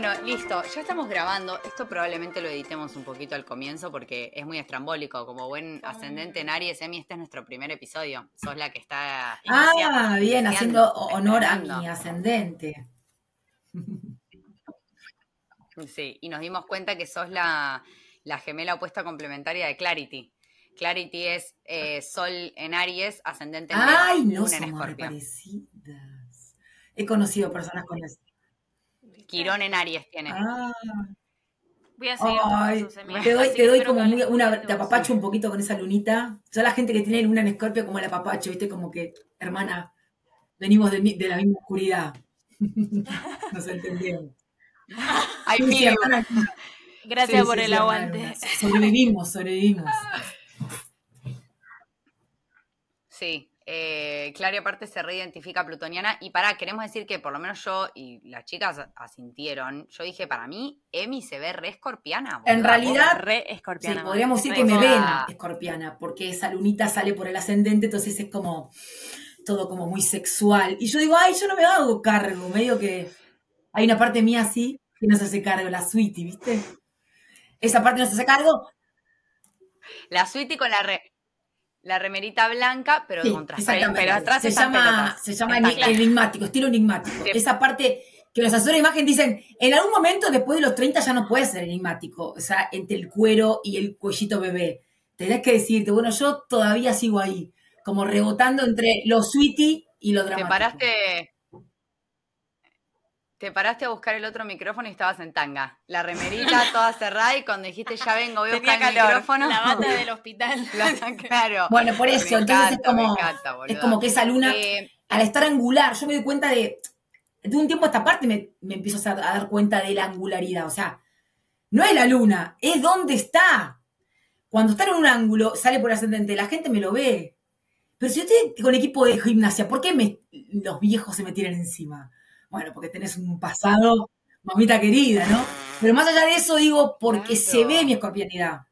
Bueno, listo, ya estamos grabando. Esto probablemente lo editemos un poquito al comienzo porque es muy estrambólico. Como buen ascendente en Aries, Emi, este es nuestro primer episodio. Sos la que está. Ah, bien, haciendo honor a mi ascendente. Sí, y nos dimos cuenta que sos la, gemela opuesta complementaria de Clarity. Clarity es eh, Sol en Aries, ascendente en Ay, no somos parecidas. He conocido personas con eso. Quirón en Aries tiene. Ah. Voy a seguir Ay, te doy, te doy como una, te apapacho un poquito con esa lunita. Son la gente que tiene luna en escorpio como el apapacho, viste, como que, hermana, venimos de, de la misma oscuridad. Nos entendemos. Ay, Gracias por el aguante. Sobrevivimos, sobrevivimos. Sí, eh, Claria aparte se reidentifica plutoniana. Y para, queremos decir que por lo menos yo y las chicas asintieron. Yo dije, para mí, Emi se ve re escorpiana. En realidad, re escorpiana. Sí, podríamos decir que me ven escorpiana, porque esa lunita sale por el ascendente, entonces es como todo como muy sexual. Y yo digo, ay, yo no me hago cargo, medio que hay una parte mía así que no se hace cargo, la sweetie, ¿viste? Esa parte no se hace cargo. La sweetie con la re la remerita blanca, pero sí, Pero atrás se llama, se llama enigmático, estilo enigmático. Esa parte que los asesores de imagen dicen, en algún momento después de los 30 ya no puede ser enigmático, o sea, entre el cuero y el cuellito bebé. Tenés que decirte, bueno, yo todavía sigo ahí, como rebotando entre lo sweetie y lo dramático. Te paraste, te paraste a buscar el otro micrófono y estabas en tanga. La remerita toda cerrada y cuando dijiste ya vengo, voy a buscar el micrófono. La bata del hospital. claro. Bueno, por eso, entonces es como, es como que esa luna, eh, al estar angular, yo me doy cuenta de, de un tiempo a esta parte me, me empiezo a, dar cuenta de la angularidad. O sea, no es la luna, es dónde está. Cuando está en un ángulo, sale por ascendente, la gente me lo ve. Pero si yo estoy con equipo de gimnasia, ¿por qué me, los viejos se me tiran encima? Bueno, porque tenés un pasado, mamita querida, ¿no? Pero más allá de eso, digo, porque se ve mi escorpianidad.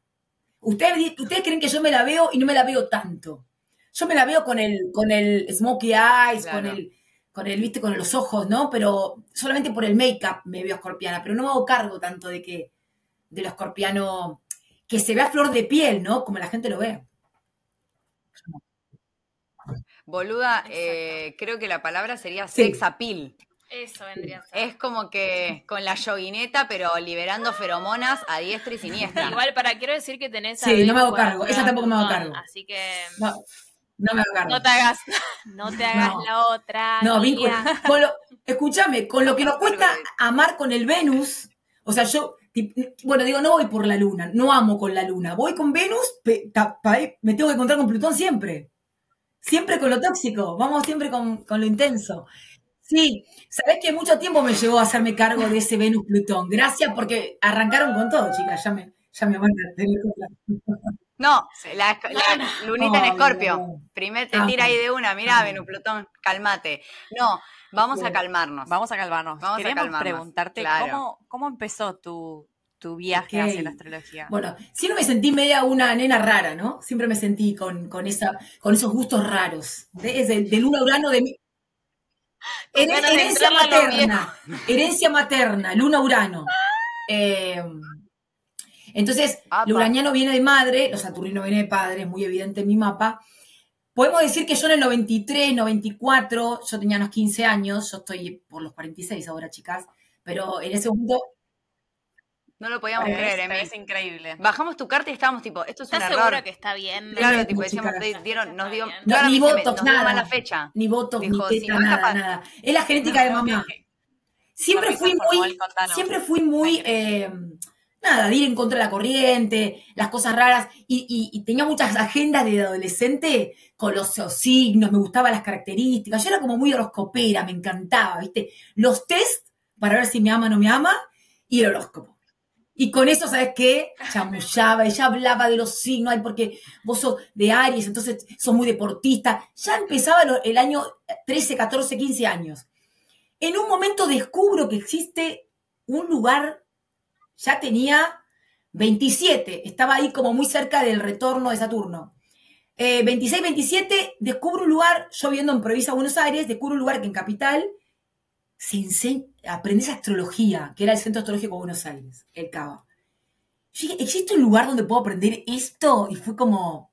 Ustedes, ustedes creen que yo me la veo y no me la veo tanto. Yo me la veo con el, con el smokey eyes, con el, con el, viste, con los ojos, ¿no? Pero solamente por el make-up me veo escorpiana, pero no me hago cargo tanto de que, de lo escorpiano, que se vea flor de piel, ¿no? Como la gente lo ve. Boluda, eh, creo que la palabra sería sex appeal. Eso vendría a ser. Es como que con la yoguineta, pero liberando feromonas a diestra y siniestra. Igual, para quiero decir que tenés. Sí, no me hago cargo. Esa tampoco me hago cargo. Así que. No, no me hago cargo. No te hagas, no te hagas la otra. No, vínculo. escúchame, con lo que nos cuesta amar con el Venus, o sea, yo. Bueno, digo, no voy por la luna, no amo con la luna. Voy con Venus, me tengo que encontrar con Plutón siempre. Siempre con lo tóxico, vamos siempre con, con lo intenso. Sí, sabés que mucho tiempo me llevó a hacerme cargo de ese Venus Plutón. Gracias porque arrancaron con todo, chicas. Ya me, ya me van a No, la, lunita en Escorpio. Primero te tira ahí de una, mirá, Venus Plutón, calmate. No, vamos a calmarnos. Vamos a calmarnos. Vamos a calmarnos. preguntarte cómo, cómo empezó tu, tu viaje hacia la astrología? Bueno, siempre me sentí media una nena rara, ¿no? Siempre me sentí con, con, esa, con esos gustos raros. Desde de luna urano de herencia materna, herencia materna, luna urano. Eh, entonces, lo uraniano viene de madre, lo saturnino viene de padre, es muy evidente en mi mapa. Podemos decir que yo en el 93, 94, yo tenía unos 15 años, yo estoy por los 46 ahora, chicas, pero en ese momento no lo podíamos creer, Emi. Es increíble. Bajamos tu carta y estábamos tipo, esto es un error. seguro que está bien? Claro, tipo, decíamos, dieron, nos dio, ni votos, nada. mala fecha. Ni votos, ni teta, nada, nada. Es la genética de mamá. Siempre fui muy, siempre fui muy, eh, nada, de ir en contra de la corriente, las cosas raras, y, y, tenía muchas agendas de adolescente con los signos, me gustaban las características, yo era como muy horoscopera, me encantaba, ¿viste? Los test para ver si me ama o no me ama, y el horóscopo. Y con eso, ¿sabes qué? Chamullaba, ella hablaba de los signos, ay, porque vos sos de Aries, entonces sos muy deportista. Ya empezaba el año 13, 14, 15 años. En un momento descubro que existe un lugar, ya tenía 27, estaba ahí como muy cerca del retorno de Saturno. 26, 27, descubro un lugar, yo viviendo en provincia de Buenos Aires, descubro un lugar que en Capital se enseña, aprendes astrología, que era el Centro Astrológico de Buenos Aires, el CABA. Yo dije, ¿existe un lugar donde puedo aprender esto? Y fue como...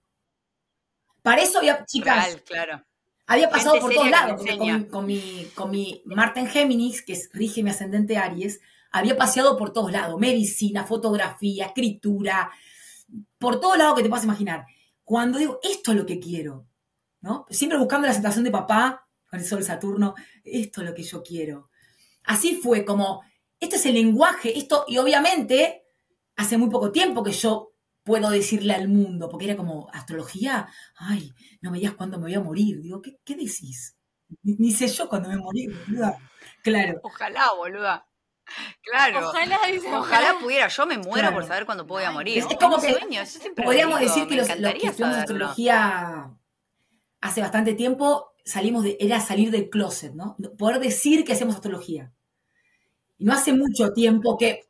Para eso había, chicas... claro. Había pasado por todos lados, con, mi, con mi Géminis, que es, rige mi ascendente Aries, había paseado por todos lados, medicina, fotografía, escritura, por todos lados que te puedas imaginar. Cuando digo, esto es lo que quiero, ¿no? Siempre buscando la aceptación de papá, con el sol Saturno, esto es lo que yo quiero. Así fue como, este es el lenguaje, esto, y obviamente, hace muy poco tiempo que yo puedo decirle al mundo, porque era como, astrología, ay, no me digas cuándo me voy a morir. Digo, ¿qué, decís? Ni, sé yo cuándo me voy a morir, boluda. Claro. Ojalá, boluda. Claro. Ojalá, ojalá, pudiera. Yo me muero por saber cuándo puedo morir. Es, como que podríamos decir que los, que estudiamos astrología hace bastante tiempo salimos de, era salir del closet, ¿no? Poder decir que hacemos astrología. Y no hace mucho tiempo que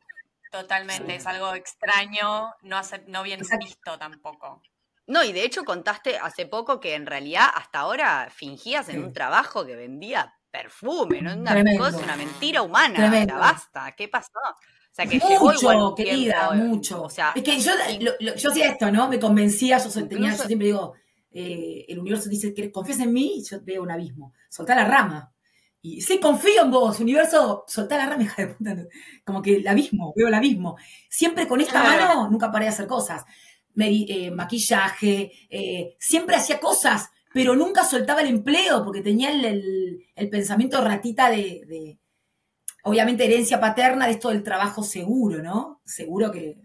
Totalmente, es algo extraño, no, hace, no bien visto tampoco. No, y de hecho contaste hace poco que en realidad hasta ahora fingías en un trabajo que vendía perfume, ¿no? Una cosa, una mentira humana. basta, ¿qué pasó? O sea, que mucho, querida, mucho. O sea, es que yo, yo hacía esto, ¿no? Me convencía, yo, tenía, yo siempre digo, eh, el universo dice, confías en mí? Y yo veo un abismo. Soltá la rama. Y sí, confío en vos, universo, soltá la rama, hija de puta. Como que el abismo, veo el abismo. Siempre con esta mano nunca paré de hacer cosas. Eh, maquillaje, eh, siempre hacía cosas, pero nunca soltaba el empleo porque tenía el, pensamiento ratita de, obviamente, herencia paterna de esto del trabajo seguro, ¿no? Seguro que,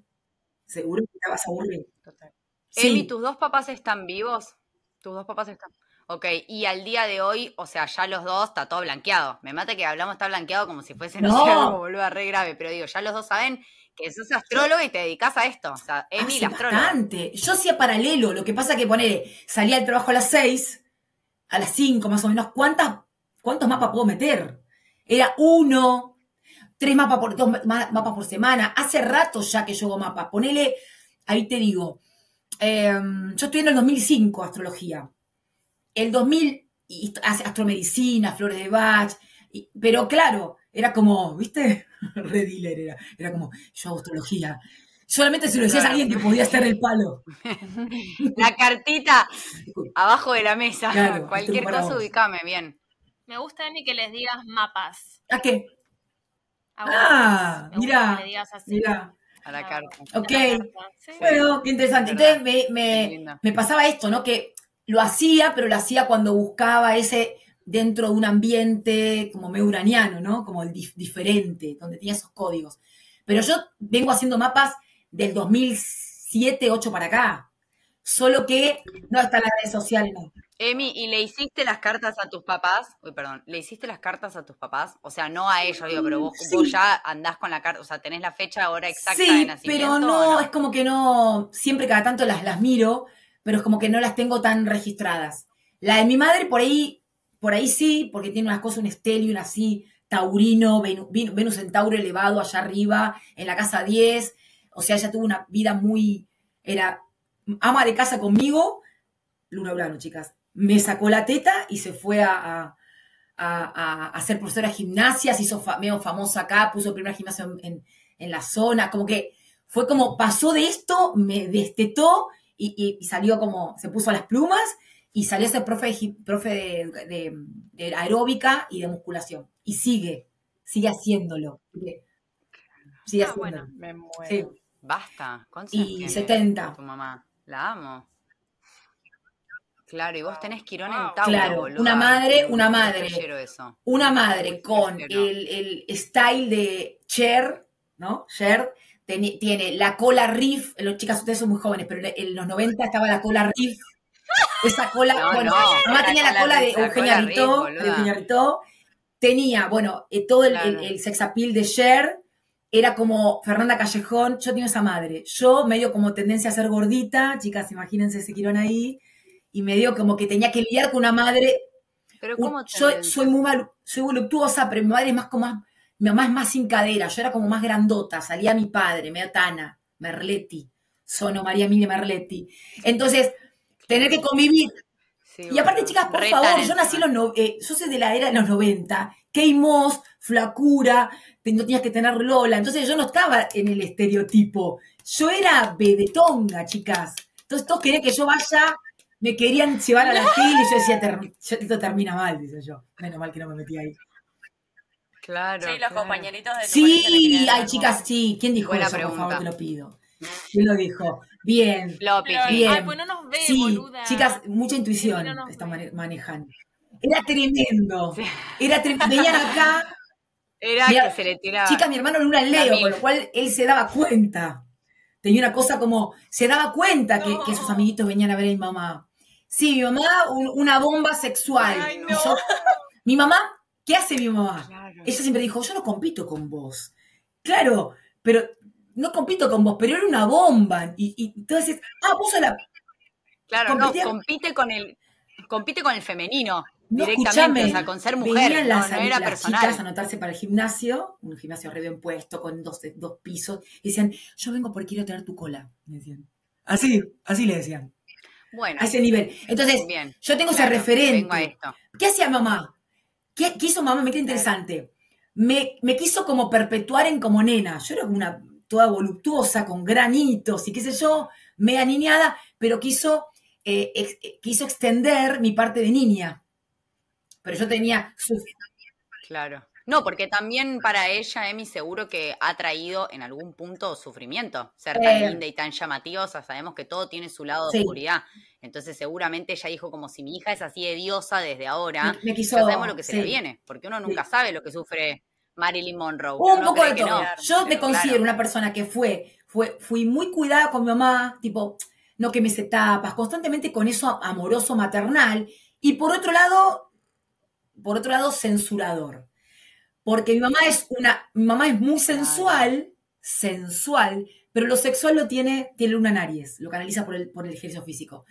seguro que te vas a aburrir. Total. Emi, ¿tus dos papás están vivos? ¿Tus dos papás están? Ok, y al día de hoy, o sea, ya los dos está todo blanqueado. Me mata que hablamos está blanqueado como si fuese, no, sé, algo re grave, pero digo, ya los dos saben que sos astrólogo y te dedicas a esto. O sea, Emi, la astróloga. Bastante. Yo hacía paralelo, lo que pasa que poner, salía del trabajo a las seis, a las cinco más o menos, ¿cuántas, ¿cuántos mapas puedo meter? Era uno, tres mapas por, dos mapas por semana. Hace rato ya que yo hago mapas. Ponele, ahí te digo, em, yo estoy en el 2005, astrología el 2000 hace astromedicina, flores de Bach, pero claro, era como, ¿viste? Red era, era como, yo hago astrología. Solamente si lo decías a alguien que podía estar el palo. La cartita abajo de la mesa. Cualquier cosa, ubicame bien. Me gusta, Emi, que les digas mapas. ¿A qué? ah, mira, mira. A la carta. Ok. Bueno, qué interesante. Entonces me, me, me, pasaba esto, ¿no? Que lo hacía, pero lo hacía cuando buscaba ese dentro de un ambiente como medio uraniano, ¿no? Como el diferente, donde tenía esos códigos. Pero yo vengo haciendo mapas del 2007, 8 para acá. Solo que no está en las redes sociales, no. Emi, ¿y le hiciste las cartas a tus papás? Uy, perdón, ¿le hiciste las cartas a tus papás? O sea, no a ellos, digo, pero vos, ya andás con la carta, o sea, tenés la fecha ahora exacta de nacimiento. Pero no, es como que no, siempre cada tanto las, las miro, pero es como que no las tengo tan registradas. La de mi madre por ahí, por ahí sí, porque tiene unas cosas, un estelio, así, taurino, Venus en Tauro elevado allá arriba, en la casa 10. O sea, ella tuvo una vida muy, era ama de casa conmigo, Luna Urano, chicas. Me sacó la teta y se fue a, a, a, ser profesora de gimnasia, se hizo medio famosa acá, puso el primer gimnasio en, en, la zona, como que fue como pasó de esto, me destetó y, salió como, se puso a las plumas y salió a ser profe, profe de, aeróbica y de musculación. Y sigue, sigue haciéndolo. Sigue ah, Bueno, me muero. Basta. Y 70. Tu mamá. La amo. Claro, y vos tenés Quirón en Tauro, Claro, una madre, una madre. Una madre con el, el, style de Cher, ¿no? Cher, tiene la cola riff, los chicas ustedes son muy jóvenes, pero en los 90 estaba la cola riff, esa cola, bueno, mamá tenía la, cola de Eugenia Ritó, de Eugenia Ritó, tenía, bueno, eh, todo el, el, sex appeal de Cher, era como Fernanda Callejón, yo tenía esa madre, yo medio como tendencia a ser gordita, chicas, imagínense ese quirón ahí, y medio como que tenía que lidiar con una madre, pero ¿cómo yo soy muy mal, soy voluptuosa, pero mi madre es más como mi mamá es más sin cadera, yo era como más grandota, salía mi padre, medio Tana, Merletti, sono María Emilia Merletti. Entonces, tener que convivir. y aparte, chicas, por favor, yo nací en los eh, yo soy de la era de los 90, Keimos, flacura, no tenías que tener Lola, entonces yo no estaba en el estereotipo. Yo era bedetonga, chicas. Entonces todos querían que yo vaya, me querían llevar a la tele y yo decía, esto termina mal, dice yo. Menos mal que no me metí ahí. Claro. Sí, los compañeritos de tu Sí, ay, chicas, sí. ¿Quién dijo eso? Por favor, te lo pido. ¿Quién lo dijo? Bien. bien. Ay, pues no nos ve, sí, chicas, mucha intuición están manejando. Era tremendo. Era tremendo. Venían acá. Era que se le tiraba. Chicas, mi hermano era un Leo, con lo cual él se daba cuenta. Tenía una cosa como, se daba cuenta que, que, sus amiguitos venían a ver a mi mamá. Sí, mi mamá, una bomba sexual. mi mamá, ¿qué hace mi mamá? Ella siempre dijo, yo no compito con vos. Claro, pero no compito con vos, pero era una bomba. Y, y entonces, ah, vos sos la... Claro, no, compite con el, compite con el femenino. directamente, o sea, con ser mujer, las, no, era las chicas a anotarse para el gimnasio, un gimnasio re bien puesto, con dos, dos pisos, y decían, yo vengo porque quiero tener tu cola, me decían. Así, así le decían. Bueno. A ese nivel. Entonces, yo tengo ese referente. ¿Qué hacía mamá? ¿Qué, hizo mamá? Me queda interesante. Me, me, quiso como perpetuar en como nena. Yo era una toda voluptuosa, con granitos y qué sé yo, media niñada, pero quiso, eh, eh, quiso extender mi parte de niña. Pero yo tenía... Claro. No, porque también para ella, Emi, seguro que ha traído en algún punto sufrimiento. Ser tan eh. linda y tan llamativa, sabemos que todo tiene su lado de oscuridad. Entonces seguramente ella dijo como si mi hija es así de diosa desde ahora, me, quiso, ya sabemos lo que se le viene, porque uno nunca sabe lo que sufre Marilyn Monroe. Un poco de todo. Yo me considero una persona que fue, fue, fui muy cuidada con mi mamá, tipo, no que me se tapas, constantemente con eso amoroso maternal, y por otro lado, por otro lado, censurador. Porque mi mamá es una, mi mamá es muy sensual, sensual, pero lo sexual lo tiene, tiene Luna en Aries, lo canaliza por el, por el ejercicio físico.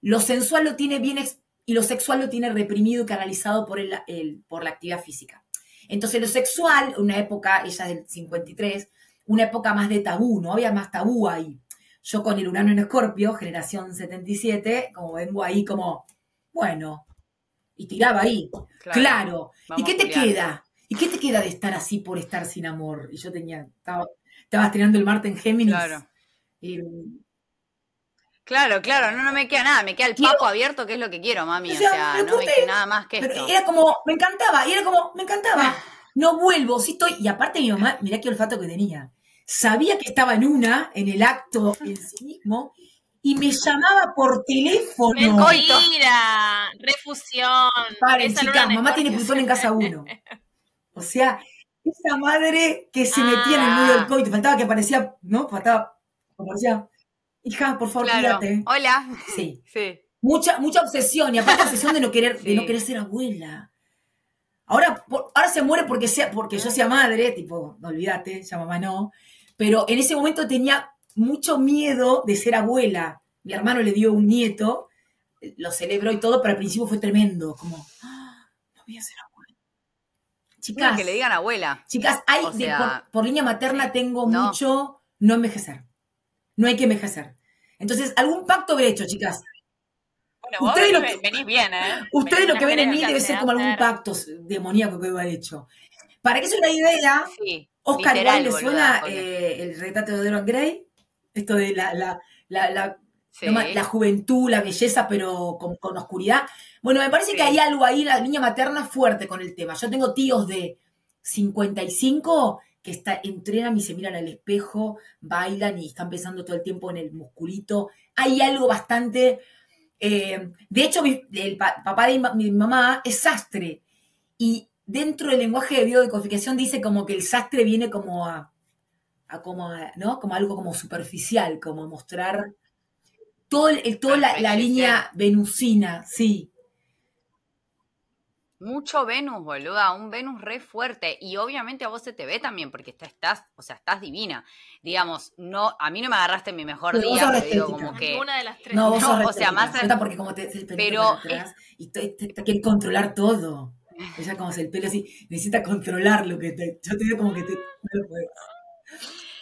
Lo sensual lo tiene bien y lo sexual lo tiene reprimido y canalizado por, el, por la actividad física. Entonces lo sexual, una época, ella es del 53, una época más de tabú, no había más tabú ahí. Yo con el Urano en Escorpio, generación 77, como vengo ahí como, bueno, y tiraba ahí, claro. ¿Y qué te queda? ¿Y qué te queda de estar así por estar sin amor? Y yo tenía, estaba, estabas tirando el Marte en Géminis. Claro. Claro, claro, no, no me queda nada, me queda el papo abierto, que es lo que quiero, mami. O sea, no me queda nada más que esto. Era como, me encantaba, y era como, me encantaba. No vuelvo, sí estoy. Y aparte mi mamá, mirá qué olfato que tenía. Sabía que estaba en una, en el acto en sí mismo, y me llamaba por teléfono. Mentira, refusión. Paren, chicas, mamá tiene Plutón en casa uno. O sea, esa madre que se metía en el medio del ah. coito, faltaba que aparecía, ¿no? Faltaba, aparecía hija, por favor, cuídate. Hola. Sí. sí. Mucha, mucha obsesión, y aparte obsesión de no querer, de no querer ser abuela. Ahora, ahora se muere porque, sea, porque yo sea madre, tipo, no olvídate, ya mamá no. Pero en ese momento tenía mucho miedo de ser abuela. Mi hermano le dio un nieto, lo celebró y todo, pero al principio fue tremendo, como, ah, no voy a ser abuela. Chicas. que le digan abuela. Chicas, hay, por, línea materna tengo mucho no envejecer. No hay que envejecer. Entonces, algún pacto habré hecho, chicas. Bueno, ustedes lo que, venís bien, ¿eh? Ustedes lo que ven en mí debe ser como algún pacto demoníaco que haber hecho. Para que sea una idea, Oscar igual le suena eh, el retrato de Dorian Gray, esto de la, la, la, la, juventud, la belleza, pero con, con oscuridad. Bueno, me parece que hay algo ahí, la niña materna fuerte con el tema. Yo tengo tíos de 55 que está, entrenan y se miran al espejo, bailan y están pensando todo el tiempo en el musculito. Hay algo bastante... Eh, de hecho, el papá de mi, mamá es sastre y dentro del lenguaje de biodecodificación dice como que el sastre viene como a, como ¿no? Como algo como superficial, como mostrar todo el, toda la, línea venusina, sí. Mucho Venus, boluda, un Venus re fuerte. Y obviamente a vos se te ve también, porque estás, o sea, estás divina. Digamos, no, a mí no me agarraste en mi mejor día, pero digo como que. Una de las tres. No, vos sos o sea, más. porque como te, el pero atrás, y te, te, quiere controlar todo. Ella como se el pelo así, necesita controlar lo que te. Yo te digo como que te. No lo puedo.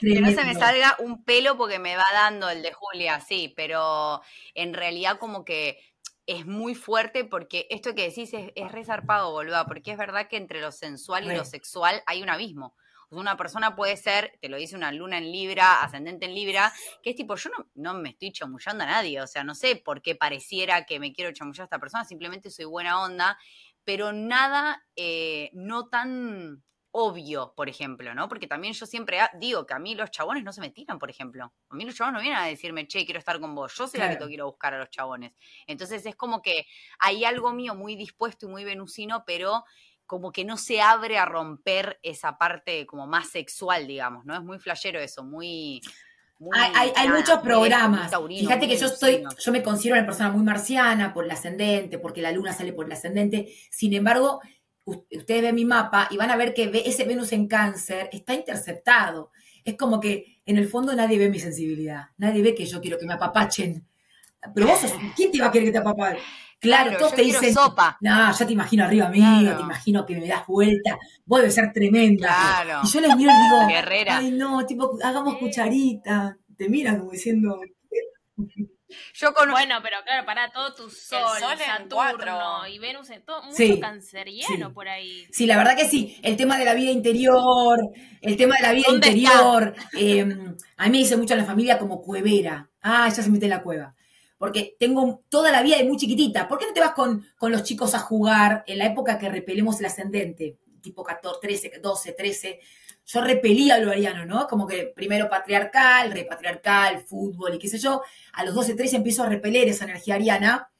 Que no se me salga un pelo porque me va dando el de Julia, sí, pero en realidad como que es muy fuerte porque esto que decís es, es resarpado, boluda, porque es verdad que entre lo sensual y lo sexual hay un abismo. una persona puede ser, te lo dice una luna en Libra, ascendente en Libra, que es tipo, yo no, no me estoy chamullando a nadie, o sea, no sé por qué pareciera que me quiero chamullar a esta persona, simplemente soy buena onda, pero nada eh, no tan obvio, por ejemplo, ¿no? Porque también yo siempre digo que a mí los chabones no se me tiran, por ejemplo. A mí los chabones no vienen a decirme, che, quiero estar con vos. Yo soy la que te quiero buscar a los chabones. Entonces es como que hay algo mío muy dispuesto y muy venusino, pero como que no se abre a romper esa parte como más sexual, digamos, ¿no? Es muy flashero eso, muy... hay, muchos programas. Fíjate que yo estoy, yo me considero una persona muy marciana por el ascendente, porque la luna sale por el ascendente. Sin embargo, ustedes ven mi mapa y van a ver que ese Venus en cáncer está interceptado. Es como que en el fondo nadie ve mi sensibilidad, nadie ve que yo quiero que me apapachen. Pero vos, ¿quién te va a querer que te apapachen? Claro, todos te dicen, sopa. no, ya te imagino arriba mío, te imagino que me das vuelta, vos debes ser tremenda. Y yo les miro y digo, Guerrera. ay no, tipo, hagamos cucharita. Te miran como diciendo, bueno, pero claro, para todo tu sol, Saturno y Venus, en todo, mucho canceriano por ahí. Sí, la verdad que sí. El tema de la vida interior, el tema de la vida interior. Em, a mí me dice mucho en la familia como cuevera. Ah, ella se mete en la cueva. Porque tengo toda la vida de muy chiquitita. ¿Por qué no te vas con, con los chicos a jugar en la época que repelemos el ascendente? Tipo 14, 13, 12, 13 yo repelía lo ariano, ¿no? Como que primero patriarcal, repatriarcal, fútbol y qué sé yo. A los 12, 13 empiezo a repeler esa energía ariana.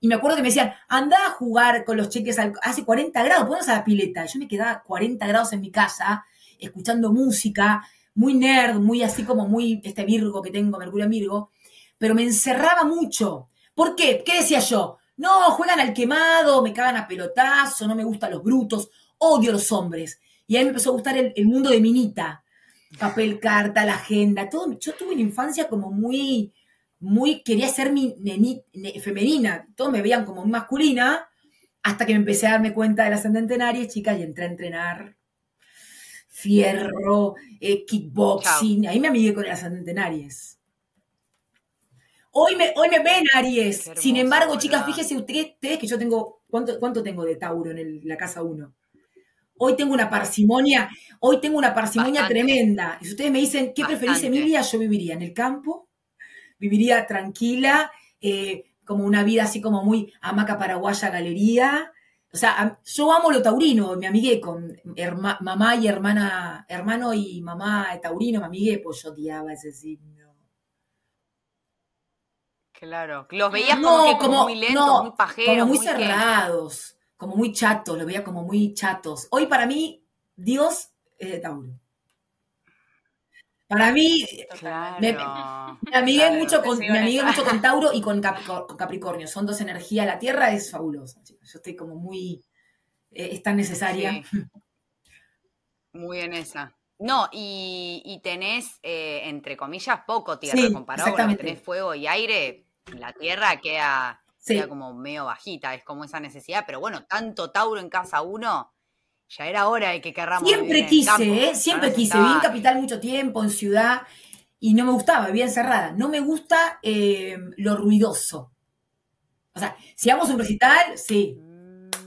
Y me acuerdo que me decían, anda a jugar con los cheques, hace 40 grados, ponos a la pileta. Yo me quedaba 40 grados en mi casa, escuchando música, muy nerd, muy así como muy, este Virgo que tengo, Mercurio Virgo, pero me encerraba mucho. ¿Por qué? ¿Qué decía yo? No, juegan al quemado, me cagan a pelotazo, no me gustan los brutos, odio a los hombres. Y ahí me empezó a gustar el, mundo de Minita. Papel, carta, la agenda, todo. Yo tuve una infancia como muy, muy, quería ser mi femenina. Todos me veían como masculina, hasta que me empecé a darme cuenta del ascendente en Aries, chicas, y entré a entrenar fierro, eh, kickboxing. Ahí me amigué con en Aries. Hoy me, hoy me ven Aries. Sin embargo, chicas, fíjense ustedes, que yo tengo, ¿cuánto, cuánto tengo de Tauro en la casa 1? Hoy tengo una parsimonia, hoy tengo una parsimonia tremenda. Y si ustedes me dicen, ¿qué preferís, Emilia? Yo viviría en el campo, viviría tranquila, eh, como una vida así como muy hamaca paraguaya galería. O sea, yo amo lo taurino, me amigué con mamá y hermana, hermano y mamá taurino, me amigué, pues yo odiaba ese signo. Claro, los veías como, muy lentos, muy pajeros. Como muy, cerrados como muy chatos, lo veía como muy chatos. Hoy para mí, Dios es de Tauro. Para mí, me, amigué, mucho con, mucho con Tauro y con, Capricornio. Son dos energías. La Tierra es fabulosa, Yo estoy como muy... Eh, es tan necesaria. Muy en esa. No, y, tenés, eh, entre comillas, poco tierra comparado con que tenés fuego y aire. La tierra queda sea como medio bajita, es como esa necesidad, pero bueno, tanto Tauro en casa uno, ya era hora de que querramos. Siempre quise, ¿eh? siempre quise, viví en capital mucho tiempo, en ciudad, y no me gustaba, vivía encerrada. No me gusta eh, lo ruidoso. O sea, si vamos a un recital, sí,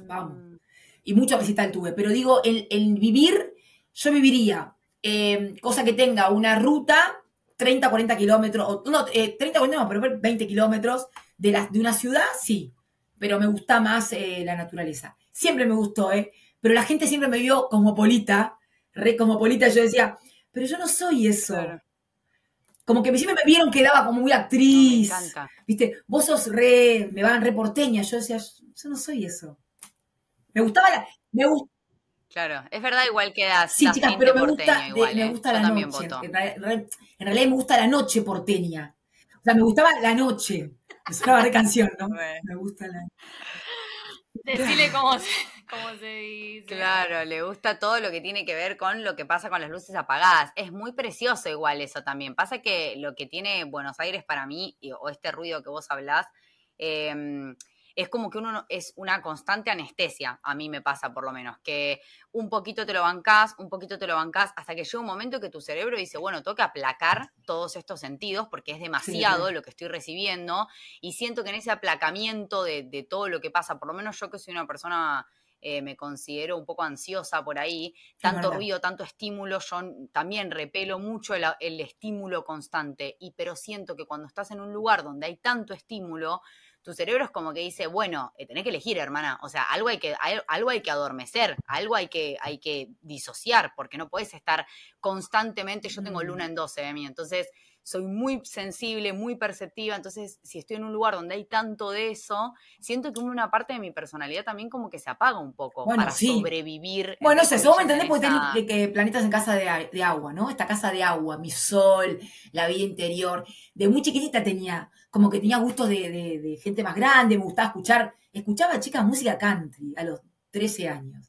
vamos. Mm. Y mucho recital tuve, pero digo, el, vivir, yo viviría, eh, cosa que tenga una ruta, 30, 40 kilómetros, no, 30, 40, no, pero 20 kilómetros, de, la, de una ciudad, sí, pero me gusta más eh, la naturaleza. Siempre me gustó, ¿eh? Pero la gente siempre me vio como polita, re polita, yo decía, pero yo no soy eso. Como que siempre me vieron que daba como muy actriz. me encanta. Viste, vos sos re, me van re porteña. Yo decía, yo no soy eso. Me gustaba la. Me Claro, es verdad, igual quedas. Sí, chicas, pero me gusta, me ¿eh? gusta la noche. En, en, realidad me gusta la noche porteña. O sea, me gustaba la noche. Es una canción, ¿no? Me gusta la. Decirle cómo se, cómo se dice. Claro, le gusta todo lo que tiene que ver con lo que pasa con las luces apagadas. Es muy precioso igual eso también. Pasa que lo que tiene Buenos Aires para mí, o este ruido que vos hablás, em, es como que uno es una constante anestesia, a mí me pasa por lo menos, que un poquito te lo bancás, un poquito te lo bancás, hasta que llega un momento que tu cerebro dice, bueno, tengo que aplacar todos estos sentidos porque es demasiado lo que estoy recibiendo y siento que en ese aplacamiento de, de todo lo que pasa, por lo menos yo que soy una persona eh, me considero un poco ansiosa por ahí, tanto ruido, tanto estímulo, yo también repelo mucho el, estímulo constante, y pero siento que cuando estás en un lugar donde hay tanto estímulo, tu cerebro es como que dice, bueno, eh, tenés que elegir, hermana. O sea, algo hay que, algo hay que adormecer, algo hay que, hay que disociar, porque no puedes estar constantemente, yo tengo luna mm. en 12 de mí, entonces soy muy sensible, muy perceptiva, entonces si estoy en un lugar donde hay tanto de eso, siento que una parte de mi personalidad también como que se apaga un poco para sobrevivir. Bueno, no sé, vos me entendés porque tenés que, planetas en casa de, agua, ¿no? Esta casa de agua, mi sol, la vida interior. De muy chiquitita tenía, como que tenía gustos de, gente más grande, me gustaba escuchar, escuchaba chicas música country a los 13 años.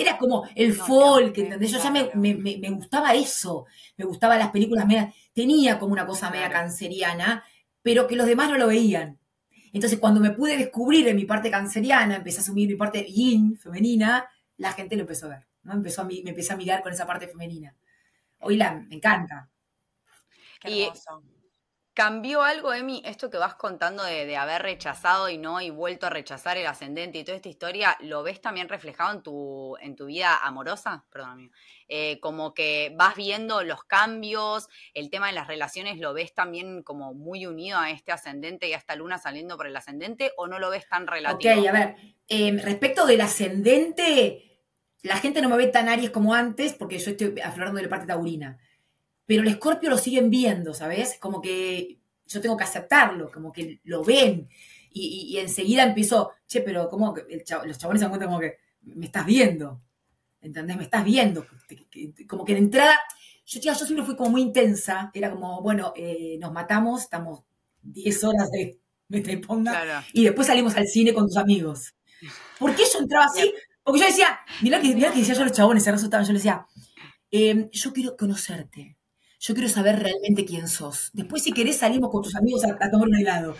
Era como el folk, ¿entendés? Yo ya me, me, gustaba eso, me gustaban las películas media, tenía como una cosa media canceriana, pero que los demás no lo veían. Entonces, cuando me pude descubrir en mi parte canceriana, empecé a asumir mi parte yin, femenina, la gente lo empezó a ver, ¿no? Empezó a, me empecé a mirar con esa parte femenina. Hoy la, me encanta. Qué hermoso. ¿Cambió algo, Emi, esto que vas contando de, haber rechazado y no y vuelto a rechazar el ascendente y toda esta historia? ¿Lo ves también reflejado en tu, en tu vida amorosa? Perdón, amigo. Eh, como que vas viendo los cambios, el tema de las relaciones, ¿lo ves también como muy unido a este ascendente y a esta luna saliendo por el ascendente o no lo ves tan relativo? Ok, a ver, em, respecto del ascendente, la gente no me ve tan Aries como antes porque yo estoy aflorando de la parte taurina pero el escorpio lo siguen viendo, ¿sabes? Como que yo tengo que aceptarlo, como que lo ven. Y, enseguida empiezo, che, pero como que los chabones se dan cuenta como que me estás viendo, ¿entendés? Me estás viendo. Como que de entrada, yo, yo siempre fui como muy intensa, era como, bueno, eh, nos matamos, estamos 10 horas de mete ponga, y después salimos al cine con tus amigos. ¿Por qué yo entraba así? Porque yo decía, mira que, que decía yo a los chabones, se resultaban, yo les decía, em, yo quiero conocerte yo quiero saber realmente quién sos. Después, si querés, salimos con tus amigos a, tomar un helado.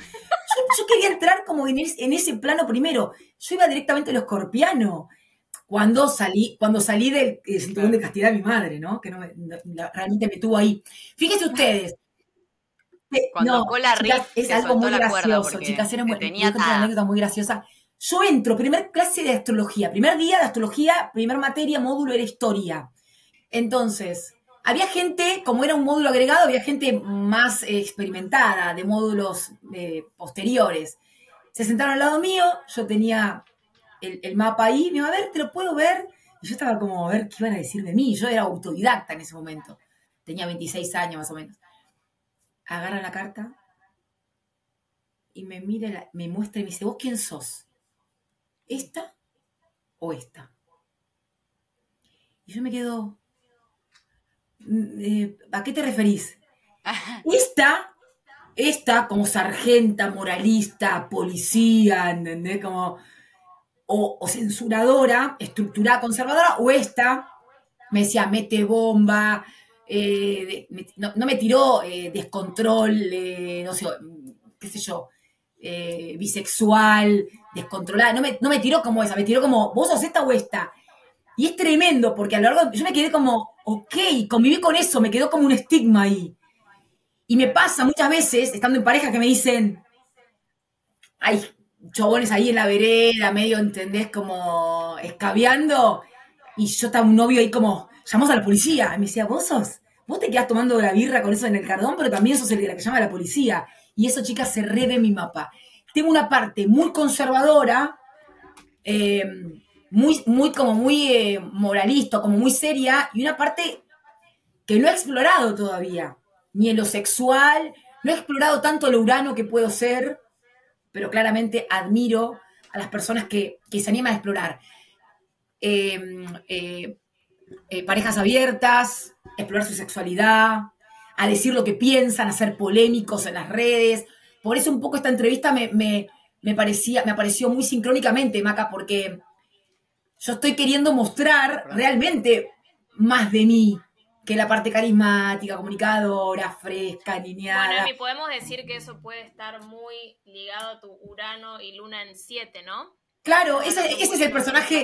Yo, quería entrar como en, ese plano primero. Yo iba directamente a lo escorpiano. Cuando salí, cuando salí del cinturón de castidad de mi madre, ¿no? Que no, realmente me tuvo ahí. Fíjense ustedes. Cuando no, chicas, es algo muy gracioso, chicas, era muy, tenía una anécdota muy graciosa. Yo entro, primer clase de astrología, primer día de astrología, primer materia, módulo era historia. Entonces, había gente, como era un módulo agregado, había gente más experimentada, de módulos eh, posteriores. Se sentaron al lado mío, yo tenía el, mapa ahí, me iba a ver, te lo puedo ver. Y yo estaba como a ver qué iban a decir de mí. Yo era autodidacta en ese momento. Tenía 26 años más o menos. Agarra la carta y me mira, me muestra y me dice, ¿vos quién sos? ¿Esta o esta? Y yo me quedo, eh, ¿a qué te referís? Esta, esta como sargenta, moralista, policía, ¿entendés? Como, o, censuradora, estructurada, conservadora, o esta, me decía, mete bomba, eh, no, me tiró eh, descontrol, no sé, qué sé yo, bisexual, descontrolada, no me, no me tiró como esa, me tiró como, vos sos esta o esta. Y es tremendo, porque a lo largo, yo me quedé como, ok, conviví con eso, me quedó como un estigma ahí. Y me pasa muchas veces, estando en pareja, que me dicen, hay chabones ahí en la vereda, medio, ¿entendés? Como escabeando. Y yo estaba un novio ahí como, llamamos a la policía. Y me decía, vos sos, vos te quedás tomando la birra con eso en el cardón, pero también sos el de la que llama a la policía. Y eso, chicas, se re mi mapa. Tengo una parte muy conservadora, eh, muy, muy como muy eh, moralista, como muy seria, y una parte que no he explorado todavía, ni en lo sexual, no he explorado tanto lo urano que puedo ser, pero claramente admiro a las personas que, se animan a explorar. Em, eh, eh, parejas abiertas, explorar su sexualidad, a decir lo que piensan, a ser polémicos en las redes. Por eso un poco esta entrevista me, me, parecía, me pareció muy sincrónicamente, Maca, porque yo estoy queriendo mostrar realmente más de mí, que la parte carismática, comunicadora, fresca, niñada. Bueno, podemos decir que eso puede estar muy ligado a tu Urano y Luna en 7, ¿no? Claro, ese, ese es el personaje.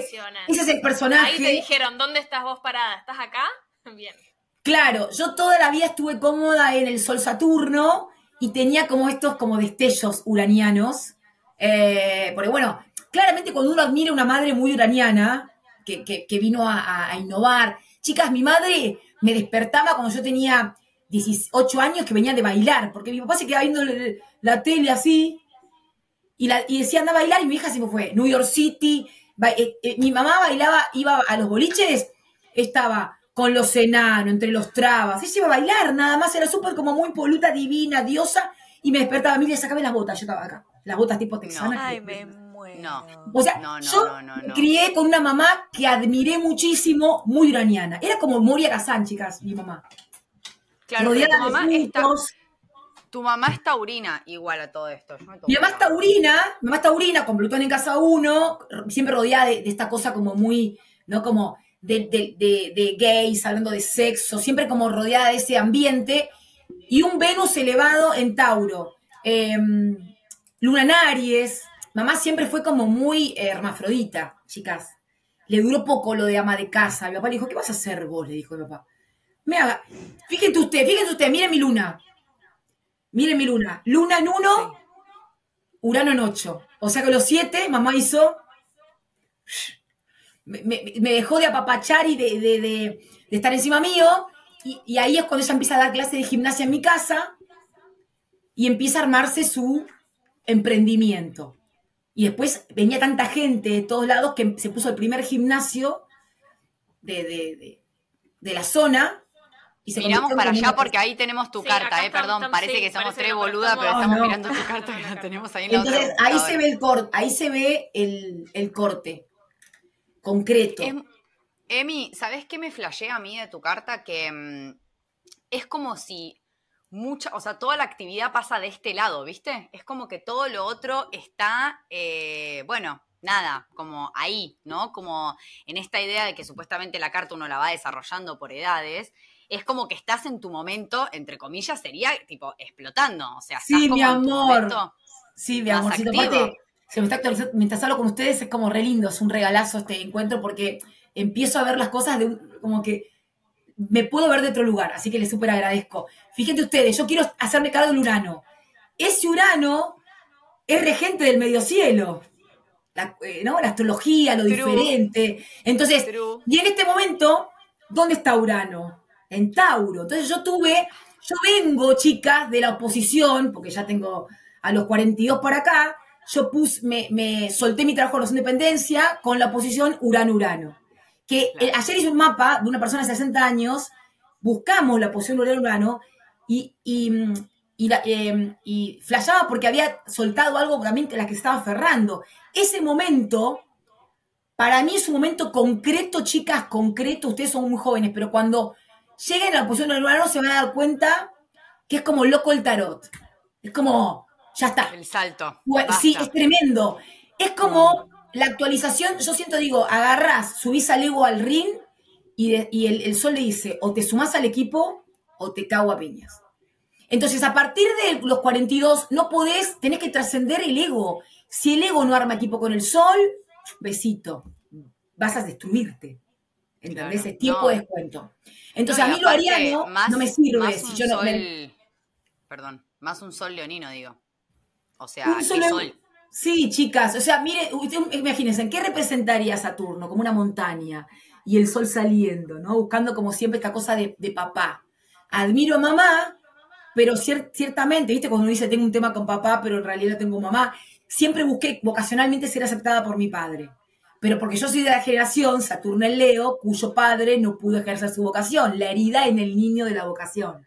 Ese es el personaje. Ahí te dijeron, ¿dónde estás vos parada? ¿Estás acá? Bien. Claro, yo toda la vida estuve cómoda en el Sol Saturno y tenía como estos como destellos uranianos. Eh, porque bueno, claramente cuando uno admira a una madre muy uraniana, que, que, vino a, innovar. Chicas, mi madre me despertaba cuando yo tenía 18 años que venía de bailar, porque mi papá se quedaba viendo la tele así, y, la, y decía anda a bailar, y mi hija se me fue. New York City, eh, eh, mi mamá bailaba, iba a los boliches, estaba con los enanos, entre los trabas, ella iba a bailar, nada más, era súper como muy poluta, divina, diosa, y me despertaba a mí, le sacaba las botas, yo estaba acá, las botas tipo texanas. Ay, me no. O sea, yo crié con una mamá que admiré muchísimo, muy uraniana. Era como Moria Kazan, chicas, mi mamá. Claro, tu mamá, está, tu mamá es taurina igual a todo esto. mi mamá es taurina, mi mamá es taurina, con Plutón en casa uno, siempre rodeada de, esta cosa como muy, ¿no? Como de, de, gays, hablando de sexo, siempre como rodeada de ese ambiente. Y un Venus elevado en Tauro. Eh, Luna en Aries, Mamá siempre fue como muy hermafrodita, chicas. Le duró poco lo de ama de casa. Mi papá le dijo, ¿qué vas a hacer vos? Le dijo mi papá. Me. Fíjense usted, fíjense usted, miren mi luna. Miren mi luna. Luna en uno, Urano en ocho. O sea que los siete, mamá hizo. Me, dejó de apapachar y de, estar encima mío. Y, y, ahí es cuando ella empieza a dar clase de gimnasia en mi casa y empieza a armarse su emprendimiento. Y después venía tanta gente de todos lados que se puso el primer gimnasio de, la zona. Y se Miramos para allá porque ahí tenemos tu carta, eh, perdón, parece que somos tres boludas, pero estamos mirando tu carta y la tenemos ahí en la Entonces, ahí se ve el corte, ahí se ve el, corte concreto. Emi, ¿sabes qué me flashea a mí de tu carta? Que mm, es como si mucha, o sea, toda la actividad pasa de este lado, ¿viste? Es como que todo lo otro está, eh, bueno, nada, como ahí, ¿no? Como en esta idea de que supuestamente la carta uno la va desarrollando por edades, es como que estás en tu momento, entre comillas, sería tipo explotando, o sea, sí, mi amor. sí, mi amorcito, aparte, se me está actualizando, mientras hablo con ustedes es como re lindo, es un regalazo este encuentro porque empiezo a ver las cosas de como que me puedo ver de otro lugar, así que les súper agradezco. Fíjense ustedes, yo quiero hacerme cargo del Urano. Ese Urano es regente del medio cielo, la, eh, ¿no? la astrología, lo diferente. Entonces, y en este momento, ¿dónde está Urano? En Tauro. Entonces yo tuve, yo vengo, chicas, de la oposición, porque ya tengo a los 42 por acá, yo puse, me, solté mi trabajo en la independencia con la oposición Urano-Urano que ayer hice un mapa de una persona de 60 años, buscamos la posición de urano y, y, y, em, y flashaba porque había soltado algo también que la que estaba aferrando. Ese momento, para mí es un momento concreto, chicas, concreto, ustedes son muy jóvenes, pero cuando lleguen a la posición del urano se van a dar cuenta que es como loco el tarot. Es como, ya está. El salto. Sí, es tremendo. Es como la actualización, yo siento, digo, agarrás, subís al ego al ring y, el, sol le dice, o te sumás al equipo o te cago a piñas. Entonces, a partir de los 42, no podés, tenés que trascender el ego. Si el ego no arma equipo con el sol, besito, vas a destruirte. ¿Entendés? es tiempo de descuento. Entonces, a mí lo ariano no me sirve si yo no. Perdón, más un sol leonino, digo. O sea, un sol. Sí, chicas, o sea, mire, imagínense, ¿qué representaría Saturno? Como una montaña y el sol saliendo, ¿no? Buscando como siempre esta cosa de, papá. Admiro a mamá, pero ciertamente, ¿viste? Cuando uno dice tengo un tema con papá, pero en realidad tengo mamá, siempre busqué vocacionalmente ser aceptada por mi padre. Pero porque yo soy de la generación Saturno en Leo, cuyo padre no pudo ejercer su vocación, la herida en el niño de la vocación.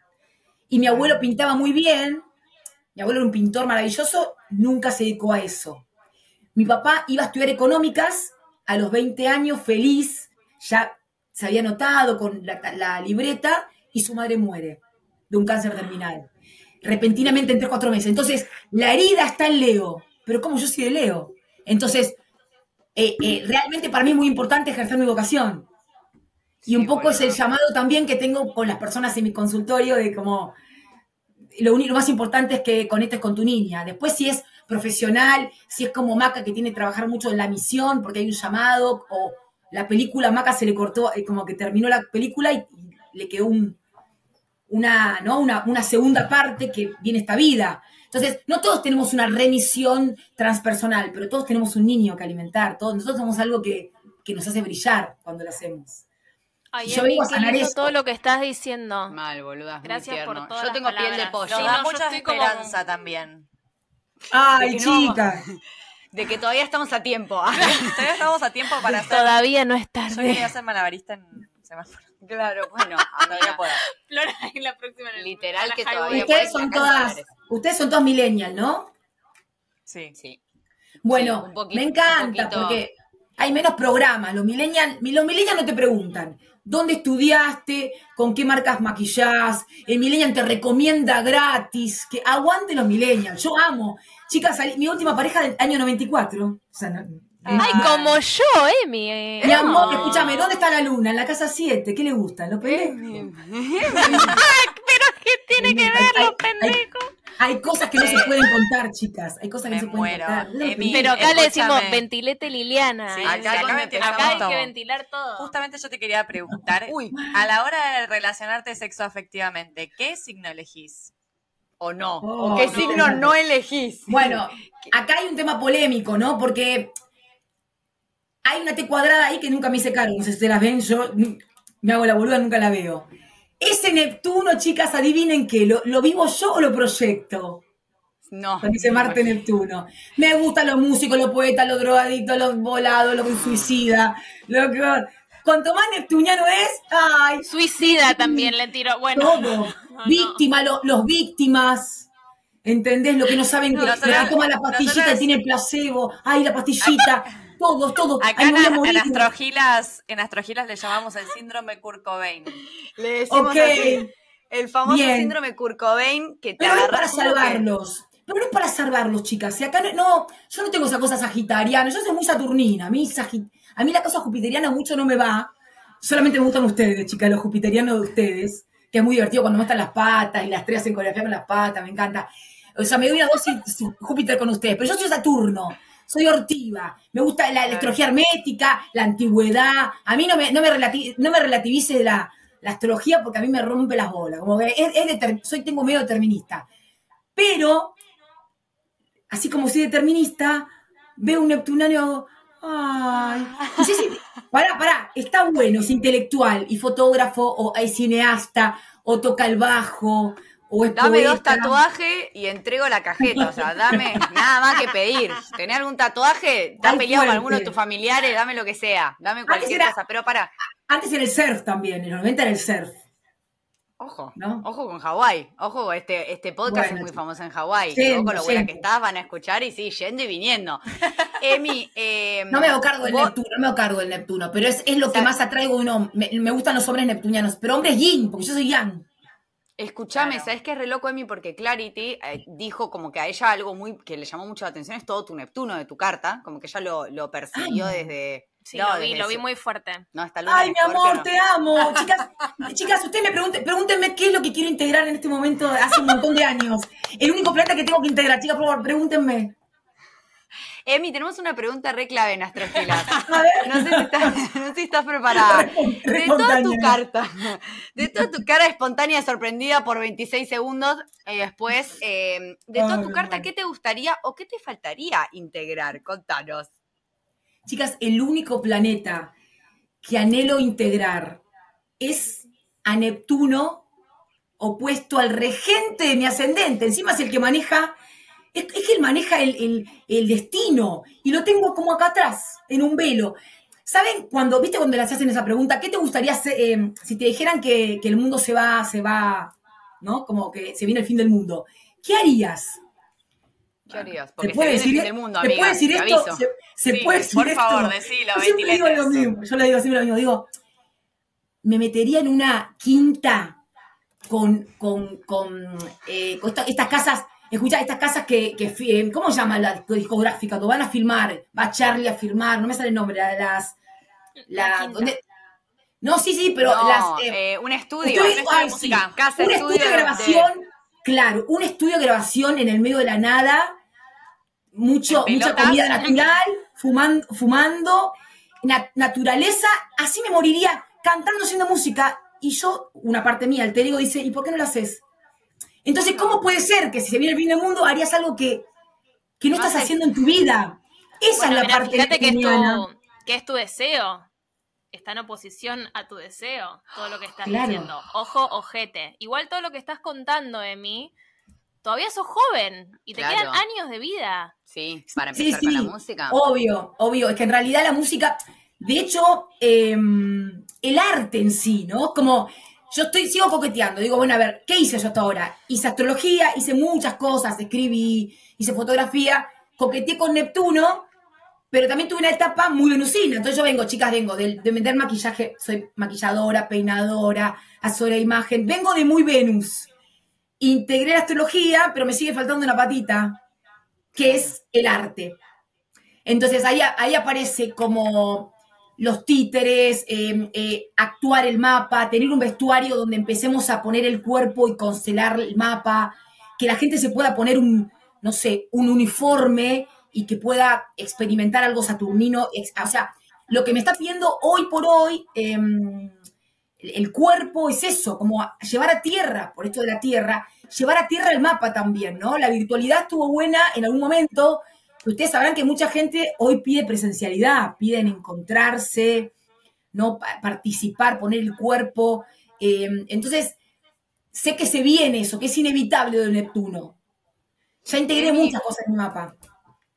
Y mi abuelo pintaba muy bien, mi abuelo era un pintor maravilloso, nunca se dedicó a eso. Mi papá iba a estudiar económicas a los 20 años, feliz, ya se había notado con la, libreta y su madre muere de un cáncer terminal. Repentinamente en 3 4 meses. Entonces, la herida está en Leo, pero como yo soy de Leo. Entonces, eh, eh, realmente para mí es muy importante ejercer mi vocación. Y un poco es el llamado también que tengo con las personas en mi consultorio de como, lo, más importante es que conectes con tu niña. Después si es profesional, si es como Maca que tiene que trabajar mucho en la misión porque hay un llamado, o la película Maca se le cortó, eh, como que terminó la película y, le quedó un, una, ¿no? Una, una, segunda parte que viene esta vida. Entonces, no todos tenemos una remisión transpersonal, pero todos tenemos un niño que alimentar. Todos, nosotros somos algo que, que nos hace brillar cuando lo hacemos. Ay, yo vengo a sanar eso. todo lo que estás diciendo. Mal, boluda. Gracias por todo. Yo tengo piel de pollo. Nos da mucha esperanza también. Ay, chica. de que todavía estamos a tiempo. todavía estamos a tiempo para hacer. Todavía no es tarde. Yo quería ser malabarista en semáforo. Claro, bueno, todavía puedo. Flora en la próxima. Literal que todavía Ustedes son todas, ustedes son todas millennials, ¿no? Sí. Sí. Bueno, me encanta porque hay menos programas. Los millennials, los millennials no te preguntan dónde estudiaste, con qué marcas maquillás. El millennial te recomienda gratis. Que aguante los millennials. Yo amo. Chicas, mi última pareja del año 94. O sea, Ay, como yo, Emi. Eh. Mi amor, escúchame, ¿dónde está la luna? En la casa 7. ¿Qué le gusta? ¿Los pendejos? Pero ¿qué tiene que ver los pendejos? Hay cosas que no se pueden contar, chicas. Hay cosas que no se pueden contar. Pero acá le decimos ventilete Liliana. Sí, acá, hay que ventilar todo. Justamente yo te quería preguntar, Uy. a la hora de relacionarte sexo afectivamente, ¿qué signo elegís? ¿O no? ¿O oh, qué signo no elegís? Bueno, acá hay un tema polémico, ¿no? Porque hay una T cuadrada ahí que nunca me hice cargo. No sé si ustedes la ven, yo me hago la boluda, nunca la veo. Ese Neptuno, chicas, adivinen qué, ¿lo, vivo yo o lo proyecto? No. Dice Marte Neptuno. Me gustan los músicos, los poetas, los drogadictos, los volados, los suicida. Lo que... Cuanto más neptuniano es, ¡ay! Suicida también le tiro. Bueno. Todo. Víctima, los víctimas. ¿Entendés? Lo que no saben que, toma la pastillita y tiene el placebo. ¡Ay, la pastillita! todos, todos. Acá en, en, astrogilas, en astrogilas le llamamos el síndrome Kurt Cobain. Le decimos así, el famoso síndrome Kurt Cobain que te Pero no es para salvarlos. Pero no es para salvarlos, chicas. Si acá no, yo no tengo esa cosa sagitariana, yo soy muy saturnina. A mí, a mí la cosa jupiteriana mucho no me va. Solamente me gustan ustedes, chicas, los jupiterianos de ustedes, que es muy divertido cuando muestran las patas y las tres hacen coreografía con las patas, me encanta. O sea, me doy una dosis Júpiter con ustedes, pero yo soy Saturno soy hortiva, me gusta la astrología hermética, la antigüedad, a mí no me, no me, no me relativice la, astrología porque a mí me rompe las bolas, como que es, soy, tengo medio determinista, pero, así como soy determinista, veo un neptunario Ay, no sé si, pará, pará, está bueno, es intelectual y fotógrafo o es cineasta o toca el bajo dame dos tatuajes y entrego la cajeta. O sea, dame nada más que pedir. ¿Tenés algún tatuaje? ¿Estás peleado con alguno de tus familiares? Dame lo que sea. Dame cualquier cosa. Pero para. Antes era el surf también. En los 90 era el surf. Ojo, ¿no? ojo con Hawái. Ojo, este, este podcast es muy famoso en Hawái. Ojo, lo buena que estás, van a escuchar y sí, yendo y viniendo. Emi, eh, no me hago cargo del Neptuno, no me hago cargo del Neptuno, pero es, es lo que más atraigo uno. Me, me, gustan los hombres neptunianos, pero hombres yin, porque yo soy yang. Escúchame, ¿sabes qué es re loco, Emi? Porque Clarity eh, dijo como que a ella algo muy que le llamó mucho la atención es todo tu Neptuno de tu carta, como que ella lo, lo percibió desde... Sí, lo vi, lo vi muy fuerte. No, está Ay, mi amor, te amo. Chicas, chicas, ustedes me pregunten, pregúntenme qué es lo que quiero integrar en este momento hace un montón de años. El único planeta que tengo que integrar, chicas, por favor, pregúntenme. Emi, tenemos una pregunta re clave en Astrofilas. No sé, si estás, no sé si estás preparada. De toda tu carta, de toda tu cara espontánea sorprendida por 26 segundos, y después, em, de toda tu carta, ¿qué te gustaría o qué te faltaría integrar? Contanos. Chicas, el único planeta que anhelo integrar es a Neptuno opuesto al regente de mi ascendente. Encima es el que maneja es, que él maneja el, destino y lo tengo como acá atrás, en un velo. ¿Saben cuando, viste cuando le hacen esa pregunta, qué te gustaría hacer, eh, si te dijeran que, el mundo se va, se va, ¿no? Como que se viene el fin del mundo. ¿Qué harías? ¿Qué harías? Porque se, puede decir, el fin del mundo, amiga, puede decir esto? Se, puede decir por favor, decilo, yo digo lo mismo, yo le digo siempre lo mismo, digo, me metería en una quinta con, con, con, eh, estas casas Escucha, estas casas que, que eh, ¿cómo se llama la discográfica? Donde van a filmar, va Charlie a filmar, no me sale el nombre, las... La, No, sí, sí, pero las, eh, un estudio, un estudio, de música, casa, un estudio, de grabación, claro, un estudio de grabación en el medio de la nada, mucho, mucha comida natural, fumando, fumando naturaleza, así me moriría cantando, haciendo música. Y yo, una parte mía, el te digo, dice, ¿y por qué no lo haces? Entonces, ¿cómo puede ser que si se viene el fin del mundo harías algo que, que no, estás haciendo en tu vida? Esa es la parte fíjate que es, tu, que es tu deseo. Está en oposición a tu deseo, todo lo que estás diciendo. Ojo, ojete. Igual todo lo que estás contando de mí, todavía sos joven y te quedan años de vida. Sí, para empezar con la música. Obvio, obvio. Es que en realidad la música, de hecho, em, el arte en sí, ¿no? Como yo estoy, sigo coqueteando. Digo, bueno, a ver, ¿qué hice yo hasta ahora? Hice astrología, hice muchas cosas, escribí, hice fotografía, coqueteé con Neptuno, pero también tuve una etapa muy venusina. Entonces yo vengo, chicas, vengo de, de vender maquillaje, soy maquilladora, peinadora, asesora de imagen, vengo de muy Venus integré la astrología, pero me sigue faltando una patita, que es el arte. Entonces ahí, ahí aparece como los títeres, em, eh, actuar el mapa, tener un vestuario donde empecemos a poner el cuerpo y constelar el mapa, que la gente se pueda poner un, no sé, un uniforme y que pueda experimentar algo saturnino. O sea, lo que me está pidiendo hoy por hoy em, el cuerpo es eso, como llevar a tierra, por esto de la tierra, llevar a tierra el mapa también, ¿no? La virtualidad estuvo buena en algún momento. Ustedes sabrán que mucha gente hoy pide presencialidad, piden encontrarse, ¿no? participar, poner el cuerpo. Em, entonces, sé que se viene eso, que es inevitable de Neptuno. Ya integré muchas cosas en mi mapa.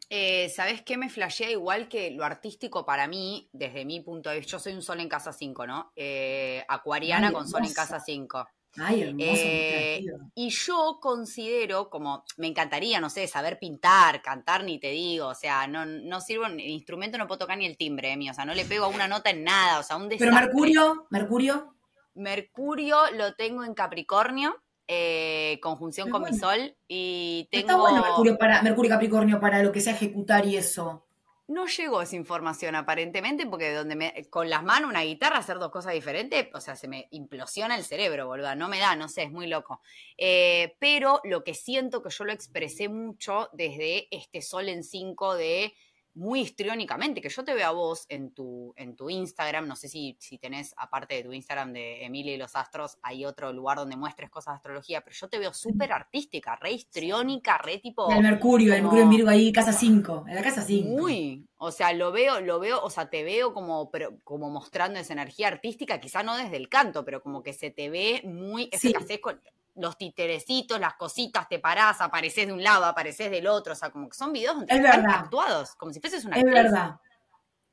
Eh, ¿Sabes qué me flashea igual que lo artístico para mí, desde mi punto de vista? Yo soy un sol en casa 5, ¿no? Eh, acuariana con sol en casa 5. Ay, hermoso, eh, y yo considero, como me encantaría, no sé, saber pintar, cantar, ni te digo, o sea, no, no sirvo, el instrumento no puedo tocar ni el timbre de mí, o sea, no le pego a una nota en nada, o sea, un desastre. Pero Mercurio, Mercurio. Mercurio lo tengo en Capricornio. Eh, conjunción con mi sol y tengo... Está bueno Mercurio, para, Mercurio Capricornio para lo que sea ejecutar y eso. No llegó esa información aparentemente porque donde me, con las manos una guitarra hacer dos cosas diferentes, o sea, se me implosiona el cerebro, boluda, no me da, no sé, es muy loco. Eh, pero lo que siento que yo lo expresé mucho desde este sol en 5 de muy histriónicamente, que yo te veo a vos en tu, en tu Instagram, no sé si, si tenés, aparte de tu Instagram de Emilia y los Astros, hay otro lugar donde muestres cosas de astrología, pero yo te veo súper artística, re histriónica, re tipo... El Mercurio, el Mercurio en Virgo ahí, casa 5, en la casa 5. Muy, o sea, lo veo, lo veo, o sea, te veo como, pero, como mostrando esa energía artística, quizá no desde el canto, pero como que se te ve muy, ese sí. con, los titerecitos, las cositas, te parás, apareces de un lado, apareces del otro, o sea, como que son videos donde están actuados, como si fueses una Es verdad.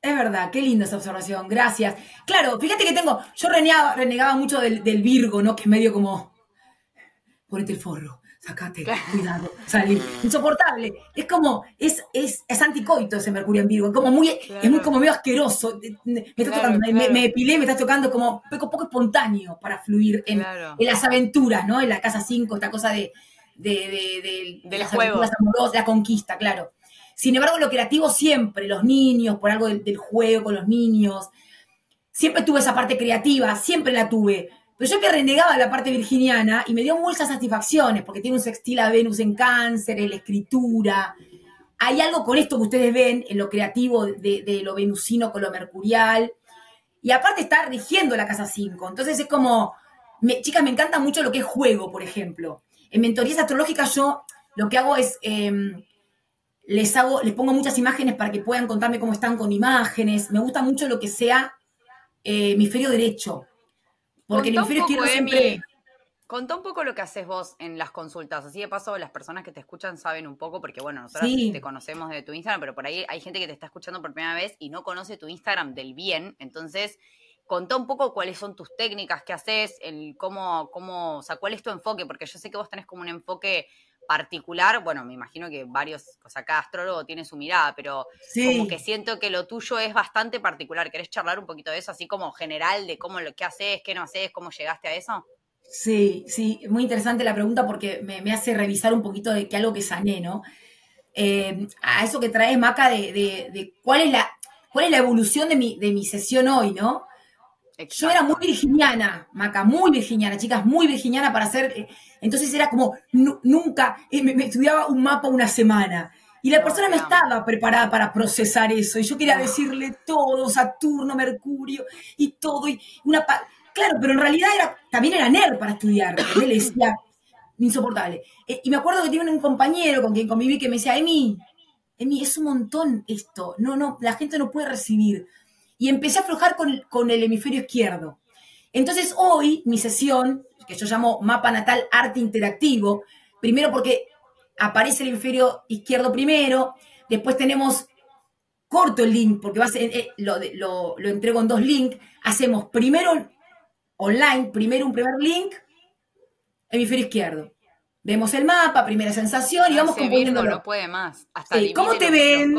Es verdad, qué linda esa observación, gracias. Claro, fíjate que tengo, yo renegaba, renegaba mucho del, del Virgo, ¿no? Que es medio como, ponete el forro, sacate, cuidado, salir. Insoportable. Es como, es, es, es anticoito ese Mercurio en Virgo. Es como muy, es muy como medio asqueroso. Me, está tocando, me, me, depilé, me está tocando como poco, poco espontáneo para fluir en, en, las aventuras, ¿no? En la casa 5, esta cosa de, de, de, de, las aventuras amorosas, la conquista, claro. Sin embargo, lo creativo siempre, los niños, por algo del, del juego con los niños. Siempre tuve esa parte creativa, siempre la tuve pero yo que renegaba la parte virginiana y me dio muchas satisfacciones, porque tiene un sextil a Venus en cáncer, en la escritura. Hay algo con esto que ustedes ven en lo creativo de, lo venusino con lo mercurial. Y aparte está rigiendo la casa 5. Entonces es como, chicas, me encanta mucho lo que es juego, por ejemplo. En mentorías astrológicas yo lo que hago es, em, les, hago, les pongo muchas imágenes para que puedan contarme cómo están con imágenes. Me gusta mucho lo que sea eh, hemisferio derecho porque el hemisferio izquierdo siempre... Contá un poco lo que haces vos en las consultas. Así de paso, las personas que te escuchan saben un poco, porque bueno, nosotros te conocemos de tu Instagram, pero por ahí hay gente que te está escuchando por primera vez y no conoce tu Instagram del bien. Entonces, contá un poco cuáles son tus técnicas, qué haces, el cómo, cómo, o sea, cuál es tu enfoque, porque yo sé que vos tenés como un enfoque particular, bueno, me imagino que varios, o sea, cada astrólogo tiene su mirada, pero como que siento que lo tuyo es bastante particular. ¿Querés charlar un poquito de eso, así como general, de cómo lo que haces, qué no haces, cómo llegaste a eso? Sí, sí, muy interesante la pregunta porque me, hace revisar un poquito de que algo que sané, ¿no? Eh, a eso que traes, Maca, de, de, cuál, es la, cuál es la evolución de mi, de mi sesión hoy, ¿no? Yo era muy virginiana, Maca, muy virginiana, chicas, muy virginiana para hacer. Eh, entonces era como, nunca, eh, me, estudiaba un mapa una semana. Y la persona no estaba preparada para procesar eso. Y yo quería decirle todo, Saturno, Mercurio y todo. Y una claro, pero en realidad era, también era nerd para estudiar. Él decía, insoportable. Eh, y me acuerdo que tiene un compañero con quien conviví que me decía, Emi, Emi, es un montón esto. No, no, la gente no puede recibir. Y empecé a aflojar con, con el hemisferio izquierdo. Entonces hoy mi sesión, que yo llamo Mapa Natal Arte Interactivo, primero porque aparece el hemisferio izquierdo primero, después tenemos corto el link, porque va a ser, eh, lo, lo, lo, entrego en dos links, hacemos primero online, primero un primer link, hemisferio izquierdo. Vemos el mapa, primera sensación y vamos componiendo. no puede más. ¿Cómo te ven?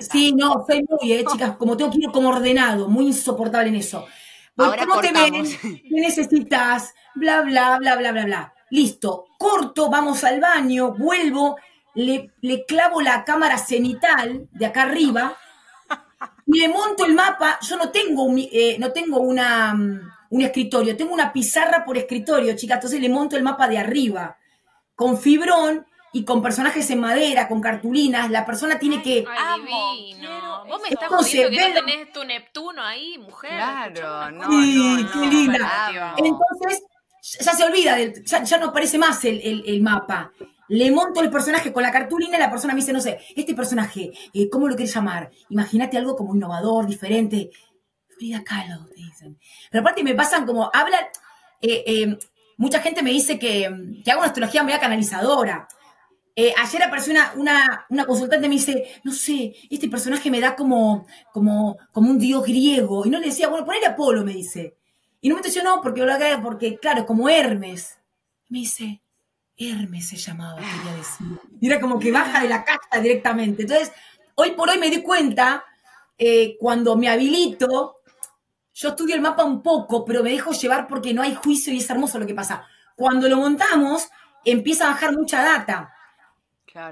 sí, no, soy muy, eh, chicas, como tengo que ir como ordenado, muy insoportable en eso. ¿Cómo te ven? ¿Qué necesitas? Bla, bla, bla, bla, bla, bla. Listo, corto, vamos al baño, vuelvo, le, clavo la cámara cenital de acá arriba y le monto el mapa. Yo no tengo, eh, no tengo una, mm, un escritorio, tengo una pizarra por escritorio, chicas, entonces le monto el mapa de arriba con fibrón y con personajes en madera, con cartulinas, la persona tiene que... Ay, divino. Vos me estás diciendo que no tenés tu Neptuno ahí, mujer. Claro, no, Sí, qué linda. Entonces, ya se olvida, ya, no aparece más el, mapa. Le monto el personaje con la cartulina y la persona me dice, no sé, este personaje, eh, ¿cómo lo quieres llamar? Imagínate algo como innovador, diferente. Frida Kahlo, te dicen. Pero aparte me pasan como, hablan, eh, eh, mucha gente me dice que, que hago una astrología muy canalizadora. ayer apareció una, una, consultante y me dice, no sé, este personaje me da como, como, como un dios griego. Y no le decía, bueno, ponele Apolo, me dice. Y no me no, porque, porque claro, como Hermes. Me dice, Hermes se llamaba, quería decir. Y era como que baja de la casta directamente. Entonces, hoy por hoy me di cuenta, eh, cuando me habilito, yo estudio el mapa un poco, pero me dejo llevar porque no hay juicio y es hermoso lo que pasa. Cuando lo montamos, empieza a bajar mucha data.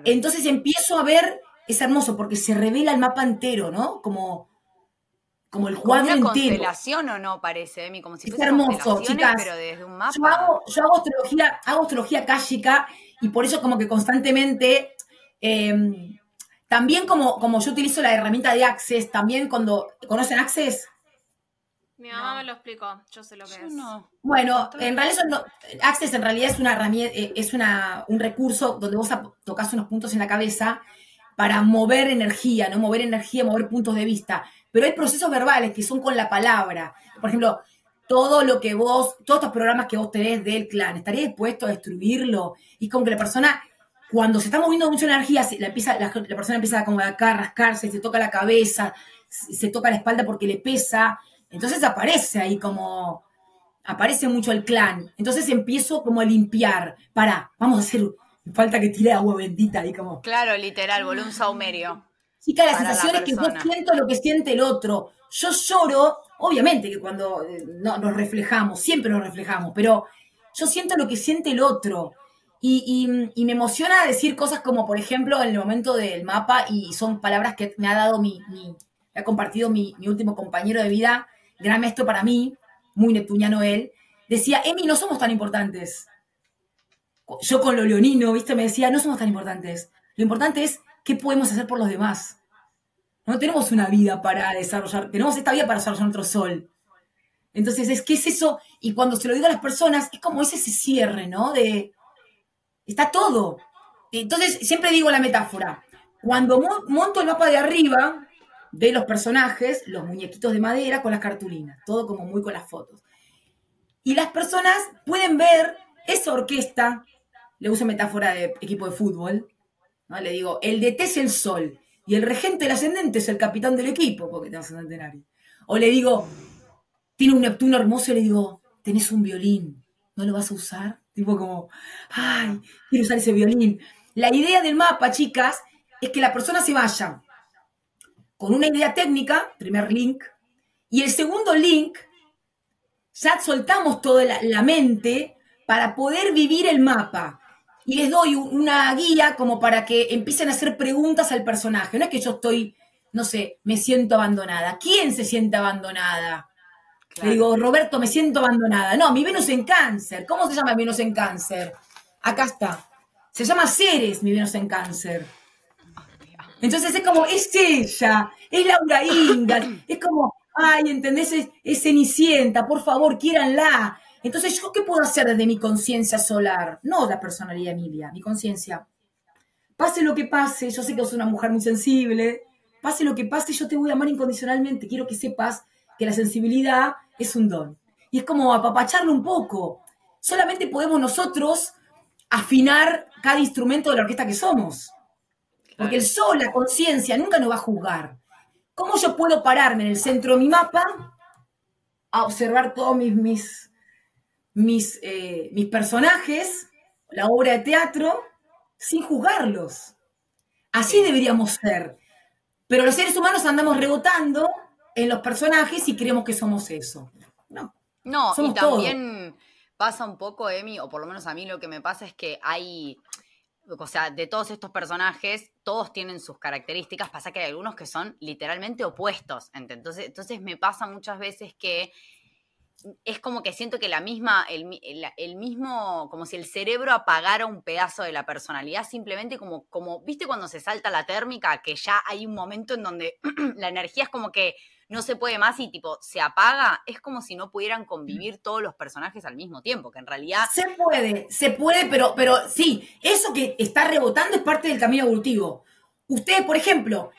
Entonces empiezo a ver, es hermoso porque se revela el mapa entero, ¿no? Como como el cuadro una constelación o no parece, Emi, como si es hermoso, chicas. Pero desde un mapa. Yo hago, yo hago astrología, hago astrología káshica y por eso como que constantemente em, también como, como yo utilizo la herramienta de Access, también cuando conocen Access. Mi mamá me lo explicó, yo sé lo que es. Bueno, en realidad Access en realidad es una herramienta, eh, es una, un recurso donde vos tocas unos puntos en la cabeza para mover energía, ¿no? Mover energía, mover puntos de vista. Pero hay procesos verbales que son con la palabra. Por ejemplo, todo lo que vos, todos estos programas que vos tenés del clan, ¿estaría dispuesto a destruirlo? Y como que la persona, cuando se está moviendo mucha energía, la, empieza, la, persona empieza como acá a rascarse, se toca la cabeza, se toca la espalda porque le pesa. Entonces aparece ahí como, aparece mucho el clan. Entonces empiezo como a limpiar. Para, vamos a hacer, falta que tire agua bendita ahí como. Claro, literal, volumen saumerio. Sí, claro, la sensación es que yo siento lo que siente el otro. Yo lloro, obviamente que cuando eh, no, nos reflejamos, siempre nos reflejamos, pero yo siento lo que siente el otro. Y, me emociona decir cosas como, por ejemplo, en el momento del mapa, y son palabras que me ha dado mi, ha compartido mi, último compañero de vida, gran maestro para mí, muy neptuniano él, decía, Emi, no somos tan importantes. Yo con lo leonino, viste, me decía, no somos tan importantes. Lo importante es qué podemos hacer por los demás. No tenemos una vida para desarrollar, tenemos esta vida para desarrollar nuestro sol. Entonces, es que es eso, y cuando se lo digo a las personas, es como ese cierre, ¿no? De, está todo. Entonces, siempre digo la metáfora, cuando monto el mapa de arriba, de los personajes, los muñequitos de madera con las cartulinas, todo como muy con las fotos. Y las personas pueden ver esa orquesta, le uso metáfora de equipo de fútbol, le digo, el DT es el sol y el regente del ascendente es el capitán del equipo, porque tenemos ascendente en. O le digo, tiene un Neptuno hermoso y le digo, tenés un violín, ¿no lo vas a usar? Tipo como, ay, quiero usar ese violín. La idea del mapa, chicas, es que la persona se vaya con una idea técnica, primer link, y el segundo link, ya soltamos toda la mente para poder vivir el mapa y les doy una guía como para que empiecen a hacer preguntas al personaje. No es que yo estoy, no sé, me siento abandonada. ¿Quién se siente abandonada? Le digo, Roberto, me siento abandonada. No, mi Venus en cáncer. ¿Cómo se llama mi Venus en cáncer? Acá está. Se llama Ceres, mi Venus en cáncer. Entonces es como, es ella, es Laura Inga, es como, ay, ¿entendés? Es, Cenicienta, por favor, quiéranla. Entonces, ¿yo qué puedo hacer desde mi conciencia solar? No la personalidad Emilia, mi conciencia. Pase lo que pase, yo sé que sos una mujer muy sensible, pase lo que pase, yo te voy a amar incondicionalmente. Quiero que sepas que la sensibilidad es un don. Y es como apapacharlo un poco. Solamente podemos nosotros afinar cada instrumento de la orquesta que somos. Porque el sol, la conciencia, nunca nos va a juzgar. ¿Cómo yo puedo pararme en el centro de mi mapa a observar todos mis, mis, mis, eh, mis personajes, la obra de teatro, sin juzgarlos? Así deberíamos ser. Pero los seres humanos andamos rebotando en los personajes y creemos que somos eso. No. No, y también pasa un poco, Emi, o por lo menos a mí lo que me pasa es que hay, o sea, de todos estos personajes, todos tienen sus características, pasa que hay algunos que son literalmente opuestos. Entonces, entonces me pasa muchas veces que es como que siento que la misma, el, mismo, como si el cerebro apagara un pedazo de la personalidad, simplemente como, como, viste cuando se salta la térmica, que ya hay un momento en donde la energía es como que no se puede más y tipo se apaga, es como si no pudieran convivir todos los personajes al mismo tiempo, que en realidad... Se puede, se puede, pero, pero sí, eso que está rebotando es parte del camino evolutivo. Ustedes, por ejemplo,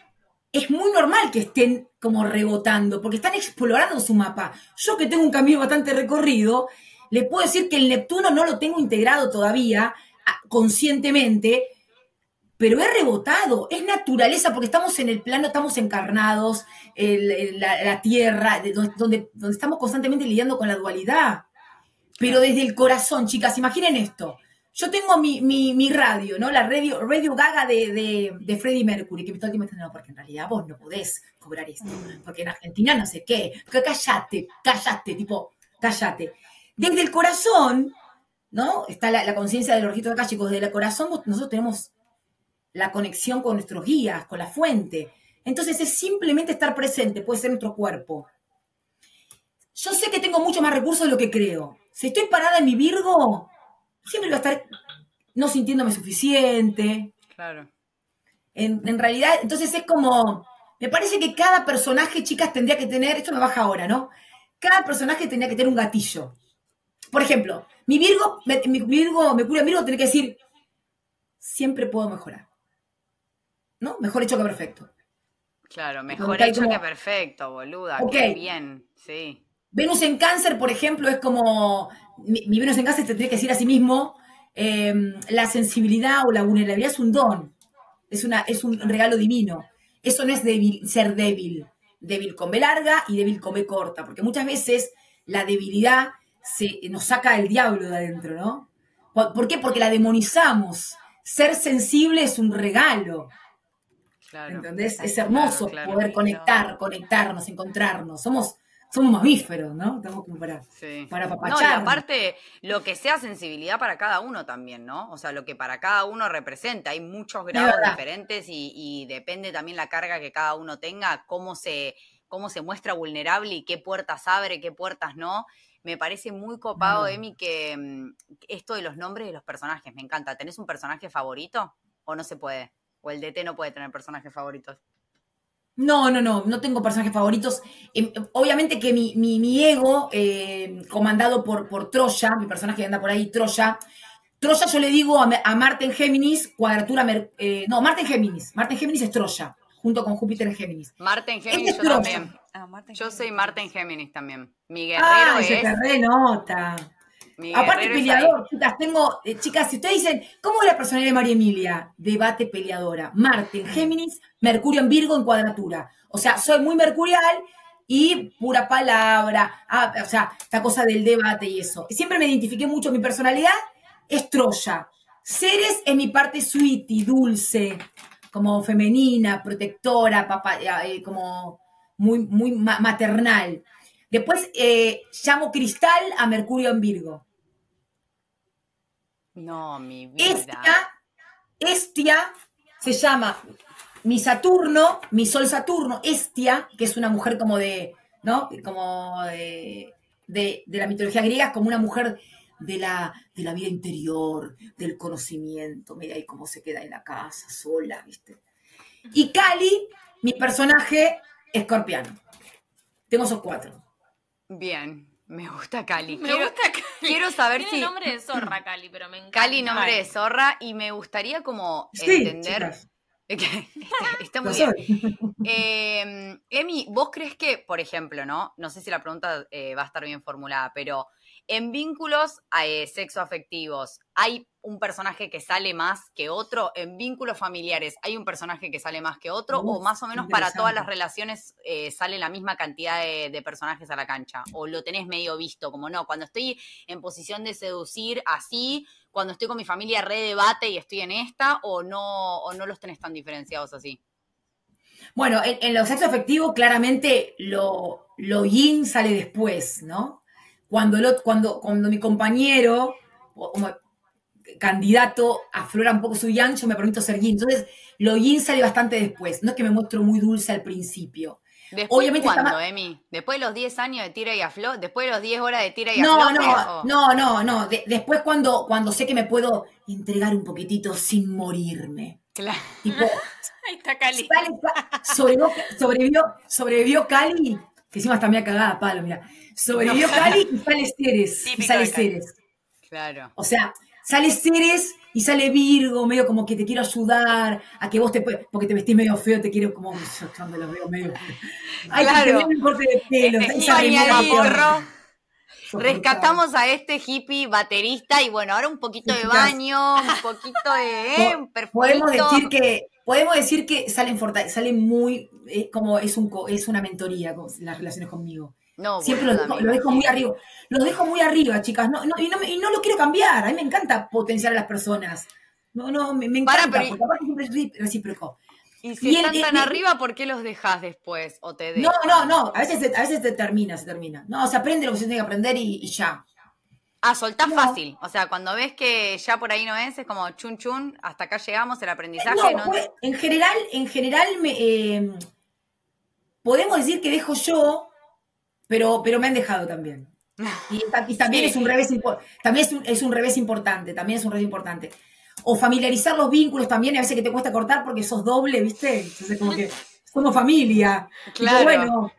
es muy normal que estén como rebotando, porque están explorando su mapa. Yo que tengo un camino bastante recorrido, le puedo decir que el Neptuno no lo tengo integrado todavía ah, conscientemente, pero es rebotado, es naturaleza, porque estamos en el plano, estamos encarnados, la, tierra, donde, donde, estamos constantemente lidiando con la dualidad. Pero desde el corazón, chicas, imaginen esto. Yo tengo mi, mi, radio, ¿no? La radio, radio Gaga de, de, de Freddie Mercury, que me está diciendo, no, porque en realidad vos no podés cobrar esto, porque en Argentina no sé qué, cállate, cállate, tipo, cállate. Desde el corazón, ¿no? Está la, conciencia de los registros acá, chicos, desde el corazón nosotros tenemos la conexión con nuestros guías, con la fuente. Entonces es simplemente estar presente, puede ser nuestro cuerpo. Yo sé que tengo mucho más recursos de lo que creo. Si estoy parada en mi Virgo, siempre voy a estar no sintiéndome suficiente. Claro. En, realidad, entonces es como, me parece que cada personaje, chicas, tendría que tener, esto me baja ahora, ¿no? Cada personaje tendría que tener un gatillo. Por ejemplo, mi Virgo, mi Virgo, me cura Virgo, tiene que decir, siempre puedo mejorar. ¿No? Mejor hecho que perfecto. Claro, mejor hecho que perfecto, boluda. Qué bien, sí. Venus en cáncer, por ejemplo, es como, mi, Venus en cáncer tendría que decir a sí mismo, em, la sensibilidad o la vulnerabilidad es un don, es, una, es un regalo divino. Eso no es débil, ser débil, débil con B larga y débil con B corta, porque muchas veces la debilidad se, nos saca el diablo de adentro, ¿no? ¿Por qué? Porque la demonizamos. Ser sensible es un regalo. ¿Entendés? Es hermoso poder conectar, conectarnos, encontrarnos. Somos, somos mamíferos, ¿no? Estamos como para, para No, y aparte, lo que sea sensibilidad para cada uno también, ¿no? O sea, lo que para cada uno representa. Hay muchos grados diferentes y, depende también la carga que cada uno tenga, cómo se, cómo se muestra vulnerable y qué puertas abre, qué puertas no. Me parece muy copado, Emi, que mm, esto de los nombres de los personajes, me encanta. ¿Tenés un personaje favorito o no se puede? ¿O el DT no puede tener personajes favoritos? No, no, no, no tengo personajes favoritos. Em, obviamente que mi, ego, eh, comandado por, por Troya, mi personaje que anda por ahí, Troya, Troya yo le digo a, a Marte en Géminis, cuadratura, eh, no, Marte en Géminis, Marte en Géminis es Troya, junto con Júpiter en Géminis. Marte en Géminis yo también. Ah, yo soy Marte en Géminis también. Mi guerrero es... Se te Aparte peleador, chicas, tengo, eh, chicas, si ustedes dicen, ¿cómo es la personalidad de María Emilia? Debate peleadora. Marte en Géminis, Mercurio en Virgo en cuadratura. O sea, soy muy mercurial y pura palabra, ah, o sea, esta cosa del debate y eso. Siempre me identifiqué mucho, mi personalidad es Troya. Ceres es mi parte sweetie, dulce, como femenina, protectora, papá, eh, como muy, muy maternal. Después eh, llamo cristal a Mercurio en Virgo. No, mi vida. Estia, se llama mi Saturno, mi Sol Saturno, Estia, que es una mujer como de, ¿no? Como de, de, la mitología griega, es como una mujer de la, de la vida interior, del conocimiento, mira ahí cómo se queda en la casa, sola, ¿viste? Y Cali, mi personaje, escorpiano. Tengo esos cuatro. Bien. Me gusta Cali. Me gusta Cali. Quiero saber Tiene nombre de zorra, Cali, pero me encanta. Cali, nombre de zorra, y me gustaría como entender. está, muy bien. Em, Emi, ¿vos crees que, por ejemplo, no? No sé si la pregunta eh, va a estar bien formulada, pero en vínculos eh, sexoafectivos, ¿hay un personaje que sale más que otro? ¿En vínculos familiares hay un personaje que sale más que otro? ¿O más o menos para todas las relaciones eh, sale la misma cantidad de, personajes a la cancha? ¿O lo tenés medio visto? Como no, cuando estoy en posición de seducir así, cuando estoy con mi familia re debate y estoy en esta, o no, o no los tenés tan diferenciados así? Bueno, en, en lo sexo claramente lo, lo yin sale después, ¿no? cuando, cuando, cuando mi compañero, como candidato, aflora un poco su yang, yo me permito ser yin. Entonces, lo yin sale bastante después. No es que me muestro muy dulce al principio. ¿Después Obviamente cuándo, Emi? ¿Después de los 10 años de tira y aflo? ¿Después de los 10 horas de tira y no, aflo? No, no, no, no. después cuando, cuando sé que me puedo entregar un poquitito sin morirme. Claro. Ahí está Cali. sobrevivió, sobrevivió, sobrevivió Cali, que encima está media cagada, palo, mira. Sobrevivió Cali y sale Ceres. y sale Ceres. Claro. O sea, sale Ceres y sale Virgo, medio como que te quiero ayudar, a que vos te porque te vestís medio feo, te quiero como, yo cuando veo medio Ay, claro. que corte de pelo, este Rescatamos a este hippie baterista y bueno, ahora un poquito de baño, un poquito de eh, Podemos decir que podemos decir que salen salen muy eh, como es un es una mentoría las relaciones conmigo. No, Siempre lo, dejo, muy arriba. Lo dejo muy arriba, chicas. No, no, y, no, y, no, lo quiero cambiar. A mí me encanta potenciar a las personas. No, no, me, encanta. Para, porque aparte siempre recíproco. Y si están tan arriba, ¿por qué los dejas después? ¿O te No, no, no. A veces, a veces se termina, se termina. No, se aprende lo que se tiene que aprender y, ya. Ah, soltás fácil. O sea, cuando ves que ya por ahí no es, es como chun chun, hasta acá llegamos, el aprendizaje. No, pues, en general, en general me, eh, podemos decir que dejo yo pero, pero me han dejado también. Y, también, es un revés, también es un, revés importante, también es un revés importante. O familiarizar los vínculos también, a veces que te cuesta cortar porque sos doble, ¿viste? Entonces como que somos familia. Claro. bueno,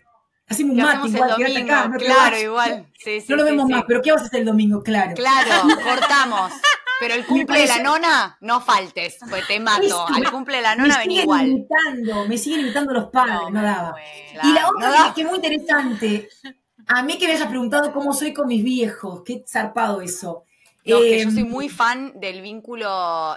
hacemos un mate igual, acá, no Claro, igual. no lo vemos más, pero ¿qué vas a hacer el domingo? Claro. Claro, cortamos. Pero el cumple de la nona, no faltes, pues te mato. Al cumple de la nona ven igual. Imitando, me siguen imitando los padres, no, daba. y la otra que, es muy interesante, a mí que me hayas preguntado cómo soy con mis viejos, qué zarpado eso. No, que yo soy em, muy fan del vínculo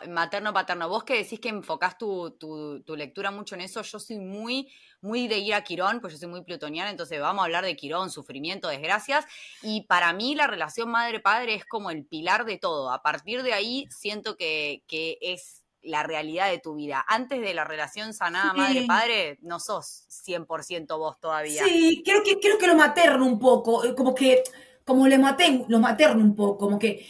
materno-paterno. Vos que decís que enfocás tu, tu, lectura mucho en eso, yo soy muy, muy de ir a Quirón, pues yo soy muy plutoniana, entonces vamos a hablar de Quirón, sufrimiento, desgracias. Y para mí la relación madre-padre es como el pilar de todo. A partir de ahí siento que, que es la realidad de tu vida. Antes de la relación sanada madre-padre, no sos 100% vos todavía. Sí, creo que, creo que lo materno un poco, eh, como que como le maté, los materno un poco, como que,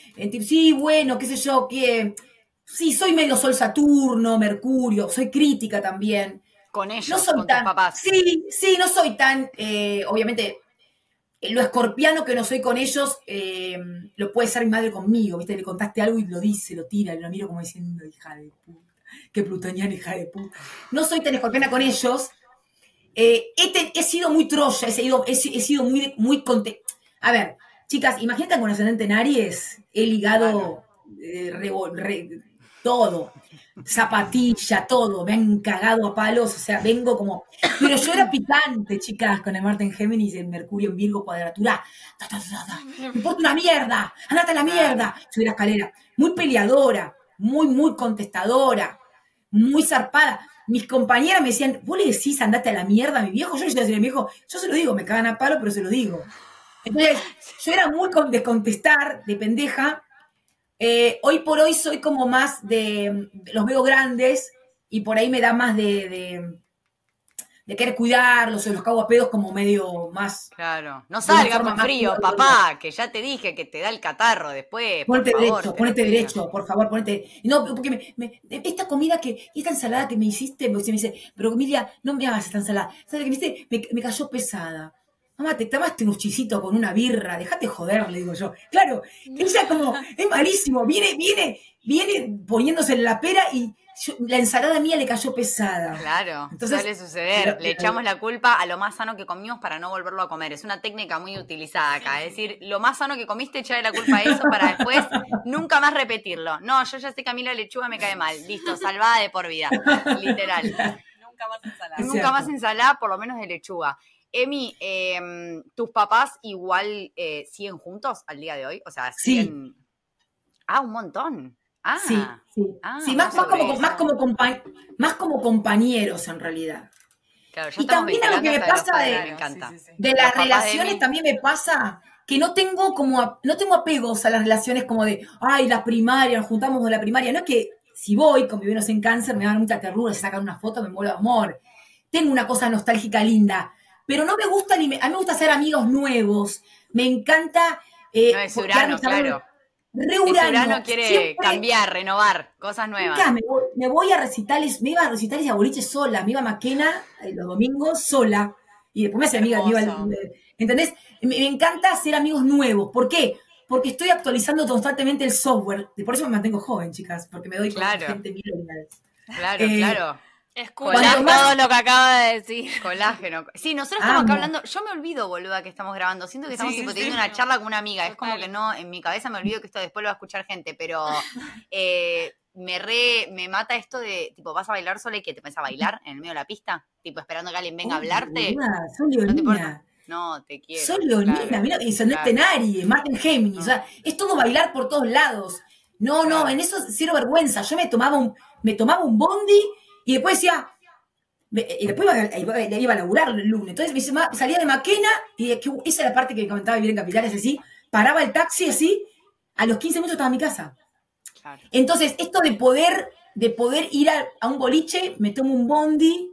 sí, bueno, qué sé yo, que sí, soy medio Sol Saturno, Mercurio, soy crítica también. Con ellos, no soy con tan, papás. Sí, sí, no soy tan, eh, obviamente, lo escorpiano que no soy con ellos, eh, lo puede ser mi madre conmigo, ¿viste? Le contaste algo y lo dice, lo tira, lo miro como diciendo, hija de puta, qué plutoniana, hija de puta. No soy tan escorpiana con ellos. Eh, he, sido muy troya, he sido, he, sido muy, muy A ver, Chicas, imagínate con ascendente en Aries, he ligado eh, todo, zapatilla, todo, me han cagado a palos, o sea, vengo como... Pero yo era picante, chicas, con el Marte en Géminis, el Mercurio en Virgo, cuadratura. me importa una mierda, andate a la mierda. Subí la escalera. Muy peleadora, muy, muy contestadora, muy zarpada. Mis compañeras me decían, ¿vos le decís andate a la mierda a mi viejo? Yo le decía a mi viejo, yo se lo digo, me cagan a palo, pero se lo digo. Entonces, yo era muy de contestar, de pendeja. Eh, hoy por hoy soy como más de, los veo grandes y por ahí me da más de, de, querer cuidarlos, o los cago a pedos como medio más. Claro, no salga con frío, papá, que ya te dije que te da el catarro después. Ponete derecho, ponete derecho, por favor, ponete. No, porque me, esta comida que, esta ensalada que me hiciste, me dice, pero Emilia, no me hagas esta ensalada. ¿Sabes que me, me, me cayó pesada mamá, te tomaste un chisito con una birra, déjate joder, le digo yo. Claro, ella como, es malísimo, viene, viene, viene poniéndose en la pera y la ensalada mía le cayó pesada. Claro, Entonces, suele suceder. le echamos la culpa a lo más sano que comimos para no volverlo a comer. Es una técnica muy utilizada acá. Es decir, lo más sano que comiste, echarle la culpa a eso para después nunca más repetirlo. No, yo ya sé que a mí la lechuga me cae mal. Listo, salvada de por vida. Literal. nunca más ensalada. Nunca más ensalada, por lo menos de lechuga. Emi, em, ¿tus papás igual eh, siguen juntos al día de hoy? O sea, siguen... Ah, un montón. Ah, sí, sí. Ah, sí más, como, más, como más como compañeros en realidad. y también lo que me pasa de, de las relaciones, también me pasa que no tengo como no tengo apegos a las relaciones como de, ay, la primaria, nos juntamos de la primaria. No es que si voy con viveros en cáncer me dan mucha ternura, sacan una foto, me muero de amor. Tengo una cosa nostálgica linda, pero no me gusta, ni a mí me gusta hacer amigos nuevos. Me encanta... Eh, no es claro. Re quiere cambiar, renovar, cosas nuevas. me, voy, a recitales, me iba a recitales y a boliches sola, me iba a Maquena eh, los domingos sola. Y después me hacía amiga, ¿entendés? Me, encanta hacer amigos nuevos. ¿Por qué? Porque estoy actualizando constantemente el software. Por eso me mantengo joven, chicas, porque me doy con gente milenial. Claro, eh, claro. Escucha todo lo que acaba de decir. Colágeno. Sí, nosotros estamos acá hablando. Yo me olvido, boluda, que estamos grabando. Siento que estamos teniendo una charla con una amiga. Es como que no, en mi cabeza me olvido que esto después lo va a escuchar gente, pero eh, me re, me mata esto de, tipo, vas a bailar sola y que te pones a bailar en el medio de la pista, tipo, esperando que alguien venga a hablarte. no, te, quiero. Soy leonina, mira, y son claro. Tenari, Martin Géminis, o sea, es todo bailar por todos lados. No, no, en eso cero vergüenza. Yo me tomaba un, me tomaba un bondi y después decía, y después iba, iba, a laburar el lunes. Entonces me salía de Maquena y esa es la parte que comentaba vivir en Capitales así, paraba el taxi así, a los 15 minutos estaba en mi casa. Entonces, esto de poder, de poder ir a, un boliche, me tomo un bondi.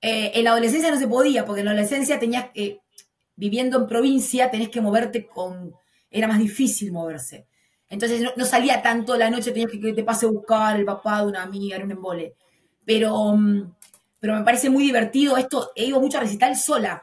Eh, en la adolescencia no se podía, porque en la adolescencia tenías que, viviendo en provincia, tenés que moverte con, era más difícil moverse. Entonces no, salía tanto la noche, tenías que que te pase a buscar el papá de una amiga, era un embole pero, mm, pero me parece muy divertido esto. He ido mucho a recital sola.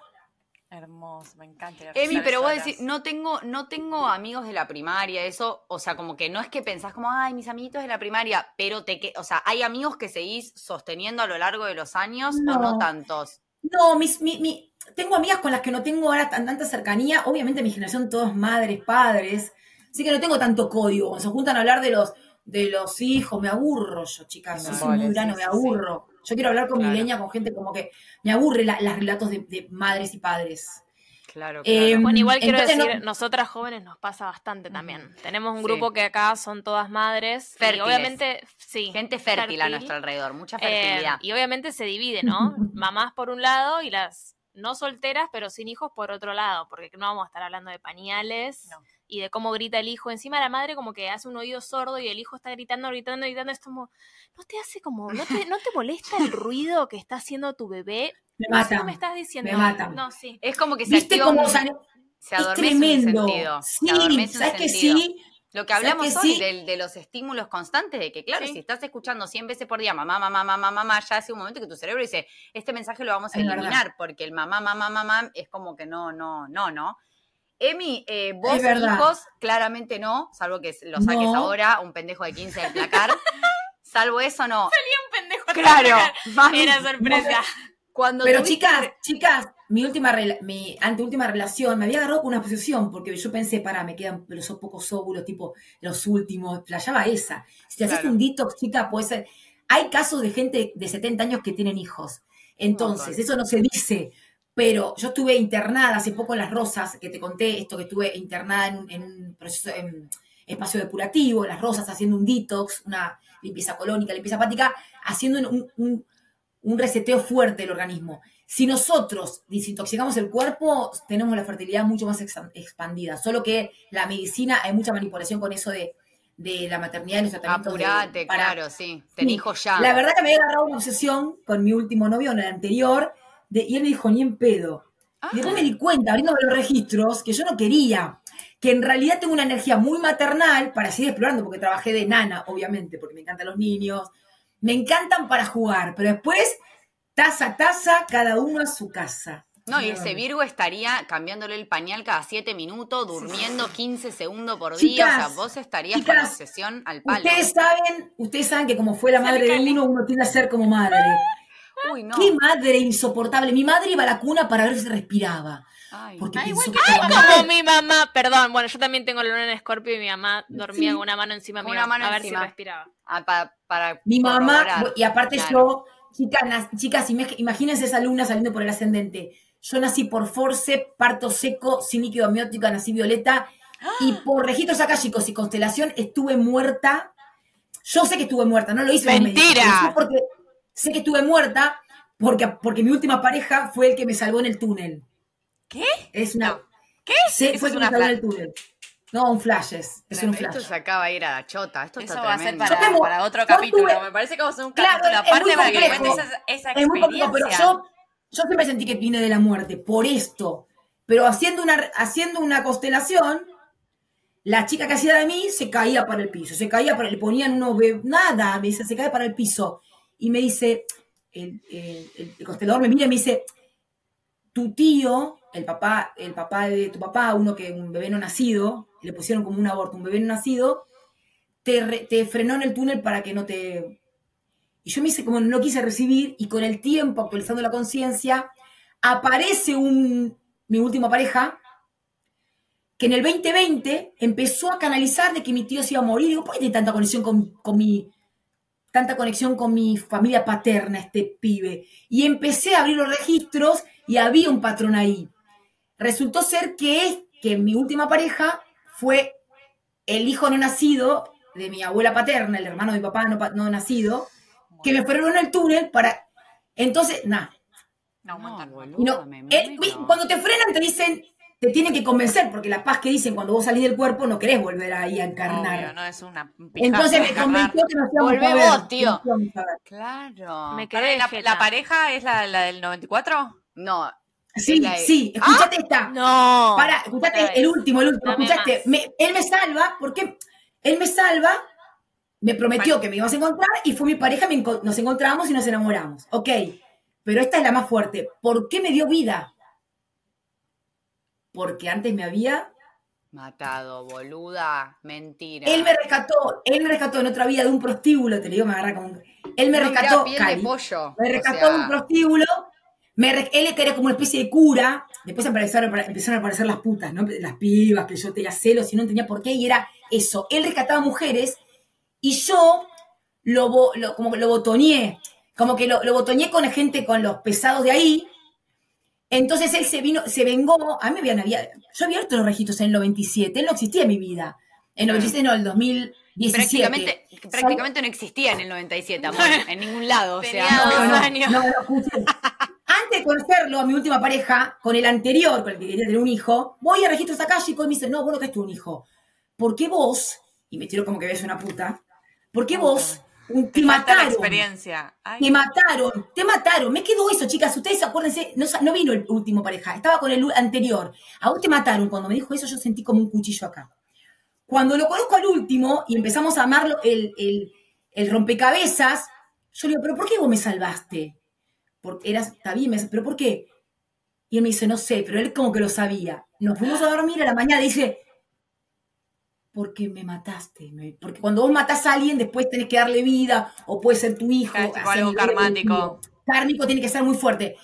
Hermoso, me encanta. Emi, pero vos decís, no tengo, no tengo amigos de la primaria, eso, o sea, como que no es que pensás como, ay, mis amiguitos de la primaria, pero te que, o sea, ¿hay amigos que seguís sosteniendo a lo largo de los años o no tantos? No, mis, mi, tengo amigas con las que no tengo ahora tanta cercanía. Obviamente mi generación todos madres, padres, así que no tengo tanto código. Se juntan a hablar de los de los hijos, me aburro yo, chicas, no, soy muy grano, me aburro. Yo quiero hablar con mi leña, con gente como que me aburre los relatos de, madres y padres. Claro, eh, claro. bueno, igual quiero decir, nosotras jóvenes nos pasa bastante también. Tenemos un grupo que acá son todas madres. Y obviamente, sí. Gente fértil, a nuestro alrededor, mucha fertilidad. Eh, y obviamente se divide, ¿no? Mamás por un lado y las no solteras, pero sin hijos por otro lado, porque no vamos a estar hablando de pañales. No y de cómo grita el hijo. Encima la madre como que hace un oído sordo y el hijo está gritando, gritando, gritando. Es como, ¿no te hace como, no te, no te molesta el ruido que está haciendo tu bebé? Me mata. me estás diciendo? Me mata. No, sí. Es como que se ¿Viste cómo se adormece es tremendo. sentido. Sí, ¿sabes que sí? Lo que hablamos hoy de, los estímulos constantes, de que claro, si estás escuchando 100 veces por día mamá, mamá, mamá, mamá, ya hace un momento que tu cerebro dice, este mensaje lo vamos a eliminar, porque el mamá, mamá, mamá es como que no, no, no, no. Emi, eh, vos hijos, claramente no, salvo que lo saques ahora, un pendejo de 15 del placar. salvo eso, no. Salía un pendejo de Claro, Era sorpresa. Cuando Pero chicas, chicas, mi última mi anteúltima relación me había agarrado con una posición porque yo pensé, para, me quedan pero son pocos óvulos, tipo los últimos, playaba esa. Si te haces un detox, chica, puede ser. Hay casos de gente de 70 años que tienen hijos. Entonces, eso no se dice pero yo estuve internada hace poco en Las Rosas, que te conté esto, que estuve internada en, un proceso, en espacio depurativo, en Las Rosas, haciendo un detox, una limpieza colónica, limpieza hepática, haciendo un, reseteo fuerte del organismo. Si nosotros desintoxicamos el cuerpo, tenemos la fertilidad mucho más expandida. Solo que la medicina, hay mucha manipulación con eso de, la maternidad y los tratamientos. Apurate, claro, sí. Ten hijos ya. La verdad que me había agarrado una obsesión con mi último novio en el anterior, y él me dijo, ni en pedo. Y después me di cuenta, abriendo los registros, que yo no quería, que en realidad tengo una energía muy maternal para seguir explorando, porque trabajé de nana, obviamente, porque me encantan los niños, me encantan para jugar, pero después, taza a taza, cada uno a su casa. No, y ese Virgo estaría cambiándole el pañal cada siete minutos, durmiendo 15 segundos por día. o sea, vos estarías con obsesión al palo. Ustedes saben, ustedes saben que como fue la madre de uno, uno tiene que ser como madre. Uy, no. Qué madre insoportable. Mi madre iba a la cuna para ver si respiraba. Ay, porque igual que como mi mamá, perdón, bueno, yo también tengo la luna en escorpio y mi mamá dormía con una mano encima mío a ver si respiraba. Ah, para, mi mamá, y aparte yo, chicas, chicas, imagínense esa luna saliendo por el ascendente. Yo nací por force, parto seco, sin líquido amniótico, nací violeta. Y por registros chicos y constelación estuve muerta. Yo sé que estuve muerta, no lo hice. Mentira. Porque sé que estuve muerta porque, porque mi última pareja fue el que me salvó en el túnel. ¿Qué? Es una. ¿Qué? Fue una en el túnel. No, un flash es, un flash. Esto se acaba de ir a la chota. Esto Eso está va a ser para, para otro capítulo. Me parece que vamos a hacer un capítulo aparte para que le cuentes esa, esa experiencia. Es muy complejo, pero yo, yo siempre sentí que vine de la muerte por esto. Pero haciendo una, haciendo una constelación, la chica que hacía de mí se caía para el piso. Se caía para le ponían unos nada, me dice, se cae para el piso. Y me dice, el, el, el constelador me mira y me dice, tu tío el papá, el papá de tu papá, uno que un bebé no nacido, le pusieron como un aborto, un bebé no nacido, te, frenó en el túnel para que no te... Y yo me hice como no quise recibir y con el tiempo, actualizando la conciencia, aparece un, mi última pareja, que en el 2020 empezó a canalizar de que mi tío se iba a morir. Digo, ¿por qué tiene tanta conexión con, con mi, tanta conexión con mi familia paterna, este pibe? Y empecé a abrir los registros y había un patrón ahí. Resultó ser que, que mi última pareja fue el hijo no nacido de mi abuela paterna, el hermano de mi papá no, nacido, que me fueron en el túnel para... Entonces, nada. No, cuando te frenan te dicen, te tienen que convencer, porque la paz que dicen cuando vos salís del cuerpo no querés volver ahí a encarnar. no es una Entonces me convenció que nos íbamos Volvé vos, tío. Claro. Me quedé la, la, pareja es la, la del 94? No, Sí, sí, escúchate esta. No. Para, escúchate el último, el último. escuchaste. él me salva, porque él me salva, me prometió que me íbamos a encontrar y fue mi pareja, nos encontramos y nos enamoramos. Ok, pero esta es la más fuerte. ¿Por qué me dio vida? Porque antes me había Matado, boluda, mentira. Él me rescató, él me rescató en otra vida de un prostíbulo, te lo digo, me agarra como Él me rescató, me rescató de un prostíbulo él era como una especie de cura, después empezaron, empezaron a aparecer las putas, ¿no? Las pibas, que yo tenía celos y no tenía por qué, y era eso. Él rescataba mujeres y yo lo, como que lo botoneé, como que lo, lo botoneé con gente, con los pesados de ahí. Entonces él se vino, se vengó, a mí me habían, había, yo había abierto los registros en el 97, él no existía en mi vida. En el 97 no, el 2017. Prácticamente, prácticamente no existía en el 97, amor, en ningún lado. o sea, no, no, no, antes de conocerlo, a mi última pareja, con el anterior, con el que quería tener un hijo, voy a registros acálicos y me dice, no, que es tu un hijo. ¿Por qué vos, y me tiro como que ves una puta, ¿por qué vos te, mataron? experiencia. Te mataron, te mataron. Me quedó eso, chicas. Ustedes acuérdense, no, no vino el último pareja, estaba con el anterior. A vos te mataron. Cuando me dijo eso, yo sentí como un cuchillo acá. Cuando lo conozco al último y empezamos a amarlo, el, el, el rompecabezas, yo le digo, ¿pero por qué vos me salvaste? Porque era, está bien, me dice, ¿pero por qué? Y él me dice, no sé, pero él como que lo sabía. Nos fuimos a dormir a la mañana y dice, porque me mataste. Porque cuando vos matás a alguien, después tenés que darle vida, o puede ser tu hijo. algo karmático. Kármico tiene que ser muy fuerte.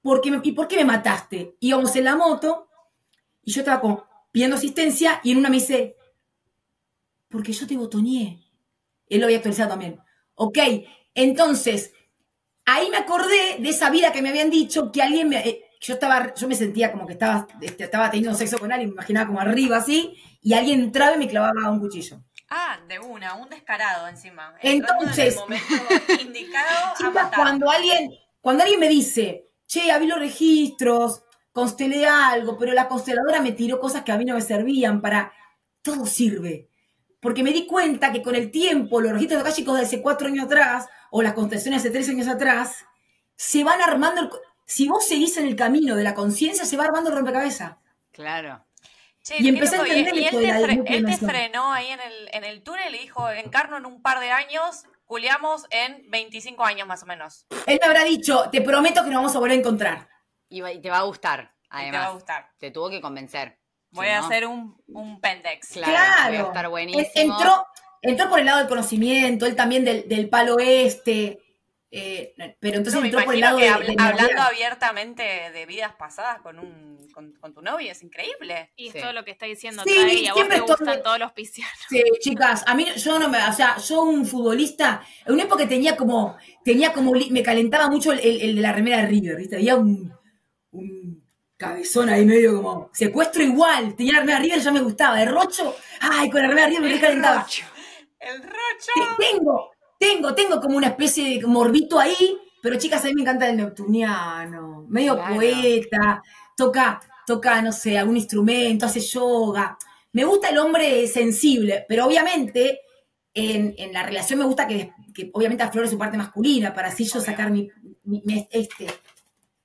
Porque ¿Y por qué me mataste? Íbamos en la moto, y yo estaba como pidiendo asistencia, y en una me dice, porque yo te botoneé. Él lo había actualizado también. Ok, entonces, ahí me acordé de esa vida que me habían dicho que alguien me. Eh, yo estaba, yo me sentía como que estaba, este, estaba teniendo sexo con alguien, me imaginaba como arriba así, y alguien entraba y me clavaba un cuchillo. Ah, de una, un descarado encima. Entonces, indicado cuando alguien, cuando alguien me dice, che, había los registros, constelé algo, pero la consteladora me tiró cosas que a mí no me servían para. Todo sirve. Porque me di cuenta que con el tiempo, los registros de de hace cuatro años atrás, o las constelaciones de tres años atrás, se van armando, si vos seguís en el camino de la conciencia, se va armando el rompecabezas. Claro. y empecé a entender y, él, te, él te frenó ahí en el, en el túnel y dijo, encarno en un par de años, culiamos en 25 años más o menos. Él me habrá dicho, te prometo que nos vamos a volver a encontrar. Y, te va a gustar, además. te va a gustar. Te tuvo que convencer. Voy a hacer un, un pendex. Claro, Voy a estar buenísimo. Entró, entró por el lado del conocimiento, él también del, del palo este. Eh, pero entonces entró por el lado de, hablando abiertamente de vidas pasadas con un con, tu novio es increíble y es todo lo que está diciendo sí, a vos te gustan todos los piscianos sí chicas a mí yo no me o sea yo un futbolista en una época tenía como tenía como me calentaba mucho el, el, de la remera de River viste había un cabezón ahí medio como secuestro igual tenía la de River ya me gustaba de Rocho ay con la remera River me calentaba el Rocho tengo tengo, tengo como una especie de morbito ahí, pero chicas, a mí me encanta el neptuniano, medio poeta, toca, toca, no sé, algún instrumento, hace yoga. Me gusta el hombre sensible, pero obviamente en, la relación me gusta que, obviamente aflore su parte masculina, para así yo sacar mi, este.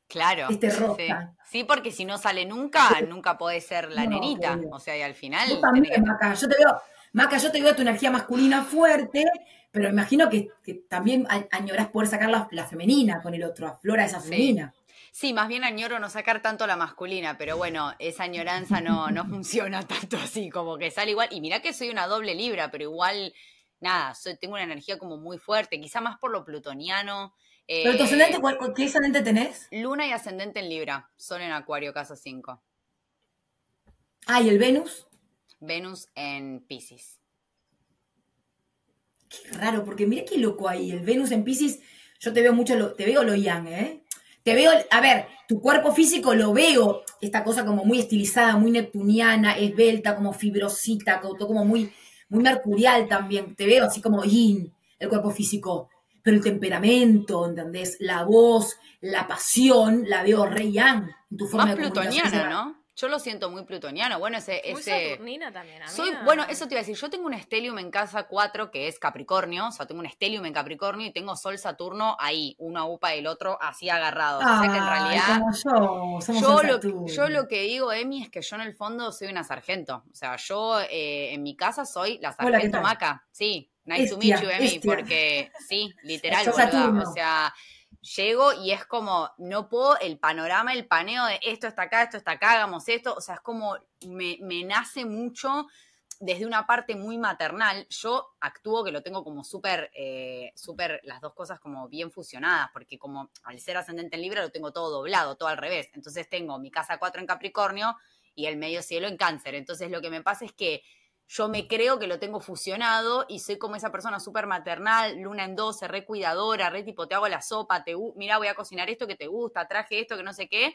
Claro. Este rosa. Sí. porque si no sale nunca, nunca puede ser la nenita. O sea, y al final. Yo también, Maca. Yo te veo, Maca, yo te veo tu energía masculina fuerte, pero imagino que, también añoras poder sacar la, femenina con el otro, aflora esa femenina. Sí. más bien añoro no sacar tanto la masculina, pero bueno, esa añoranza no, no funciona tanto así, como que sale igual. Y mira que soy una doble libra, pero igual, nada, soy, tengo una energía como muy fuerte, quizá más por lo plutoniano. ¿Pero tu ascendente, eh, qué ascendente tenés? Luna y ascendente en Libra, Sol en Acuario, casa 5. Ah, ¿y el Venus? Venus en Pisces. Qué raro, porque mira qué loco ahí. El Venus en Pisces, yo te veo mucho, lo, te veo lo yang, ¿eh? Te veo, a ver, tu cuerpo físico lo veo, esta cosa como muy estilizada, muy neptuniana, esbelta, como fibrosita, como muy, muy mercurial también. Te veo así como yin, el cuerpo físico. Pero el temperamento, ¿entendés? La voz, la pasión, la veo re yang en tu forma Más plutoniana, ¿no? Yo lo siento muy plutoniano. Bueno, ese. Muy ese... Saturnina también. Soy, bueno, eso te iba a decir. Yo tengo un estelium en casa 4 que es Capricornio. O sea, tengo un estelium en Capricornio y tengo Sol Saturno ahí, una upa del otro, así agarrado. o sea que en realidad. yo, lo, yo lo que digo, Emi, es que yo en el fondo soy una sargento. O sea, yo eh, en mi casa soy la sargento Maca. Sí, nice to meet you, Emi, porque sí, literal, O sea llego y es como, no puedo, el panorama, el paneo de esto está acá, esto está acá, hagamos esto, o sea, es como, me, nace mucho desde una parte muy maternal. Yo actúo que lo tengo como súper, eh, súper, las dos cosas como bien fusionadas, porque como al ser ascendente en Libra lo tengo todo doblado, todo al revés. Entonces tengo mi casa 4 en Capricornio y el medio cielo en Cáncer. Entonces lo que me pasa es que yo me creo que lo tengo fusionado y soy como esa persona súper maternal, luna en 12, re cuidadora, re tipo, te hago la sopa, te mira, voy a cocinar esto que te gusta, traje esto que no sé qué,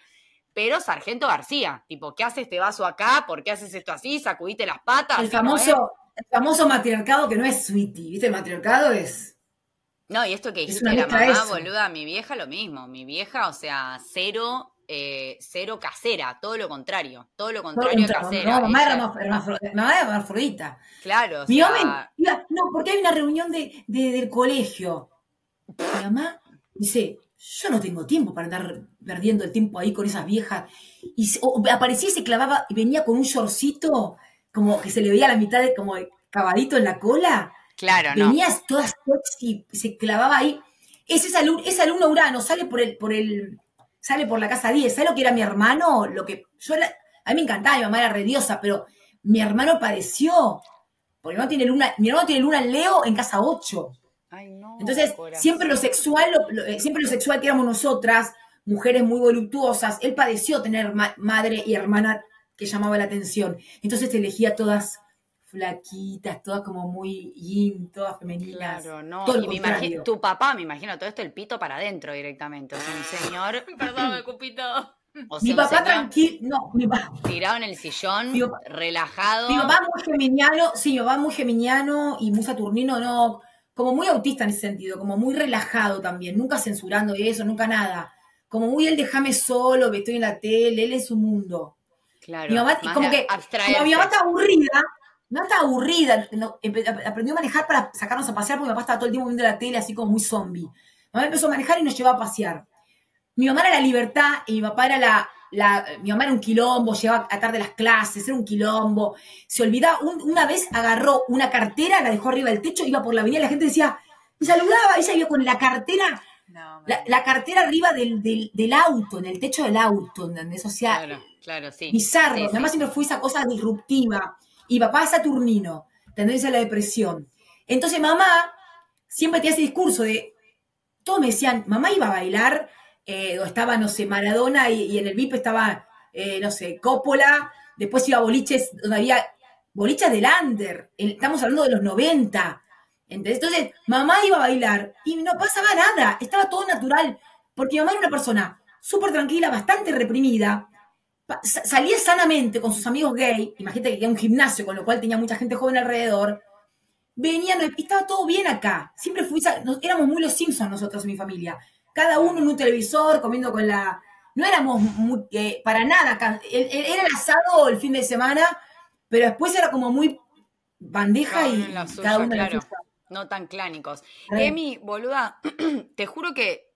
pero Sargento García, tipo, ¿qué hace este vaso acá? ¿Por qué haces esto así? Sacudiste las patas. El famoso, el famoso matriarcado que no es sweetie, ¿viste? El matriarcado es... No, y esto que dijiste la mamá, boluda, mi vieja lo mismo, mi vieja, o sea, cero eh, cero casera, todo lo contrario, todo lo contrario casera. No, mamá era hermafrodita. Claro, Mi mamá, no, porque hay una reunión de, del colegio. Mi mamá dice, yo no tengo tiempo para andar perdiendo el tiempo ahí con esas viejas. Y aparecía y se clavaba y venía con un shortcito, como que se le veía la mitad de, como cabadito en la cola. Claro, Venía todas y se clavaba ahí. Es ese alumno, ese alumno Urano, sale por el, por el, sale por la casa 10. ¿Sabes lo que era mi hermano? Lo que yo a mí me encantaba, mi mamá era rediosa, pero mi hermano padeció. Porque mi hermano tiene luna, mi hermano tiene luna en Leo en casa 8. Entonces, siempre lo sexual, eh, siempre lo sexual que éramos nosotras, mujeres muy voluptuosas, él padeció tener madre y hermana que llamaba la atención. Entonces elegía todas flaquitas, todas como muy yin, todas femeninas. Claro, no. y me imagino, tu papá, me imagino, todo esto el pito para adentro directamente. O sea, un señor. Perdón, cupito. mi papá tranquilo, no, mi papá. Tirado en el sillón, relajado. Mi papá muy geminiano, sí, mi papá muy geminiano y muy saturnino, no, como muy autista en ese sentido, como muy relajado también, nunca censurando eso, nunca nada. Como muy él déjame solo, que estoy en la tele, él es su mundo. Claro. Mi mamá, como que, como mi mamá está aburrida, no estaba aburrida, aprendió a manejar para sacarnos a pasear porque mi papá estaba todo el tiempo viendo la tele así como muy zombie. Mi mamá empezó a manejar y nos llevaba a pasear. Mi mamá era la libertad y mi papá era la, la mi mamá era un quilombo, llegaba a tarde las clases, era un quilombo. Se olvidaba, una vez agarró una cartera, la dejó arriba del techo, iba por la avenida y la gente decía, me saludaba, ella iba con la cartera la, cartera arriba del, del, auto, en el techo del auto, ¿entendés? O sea, claro, claro, sí. bizarro. Sí, Además siempre fue esa cosa disruptiva. Y papá es saturnino, tendencia a la depresión. Entonces mamá siempre tenía ese discurso de, todos me decían, mamá iba a bailar, eh, o estaba, no sé, Maradona y, en el VIP estaba, eh, no sé, Coppola, después iba a boliches donde había boliches de Lander, estamos hablando de los 90. Entonces, mamá iba a bailar y no pasaba nada, estaba todo natural, porque mamá era una persona súper tranquila, bastante reprimida, salía sanamente con sus amigos gay, imagínate que era un gimnasio, con lo cual tenía mucha gente joven alrededor, venían, y estaba todo bien acá, siempre fui, éramos muy los Simpsons nosotros, mi familia, cada uno en un televisor, comiendo con la... No éramos eh, para nada, era el asado el fin de semana, pero después era como muy bandeja y cada uno claro, no tan clánicos. Emi, boluda, te juro que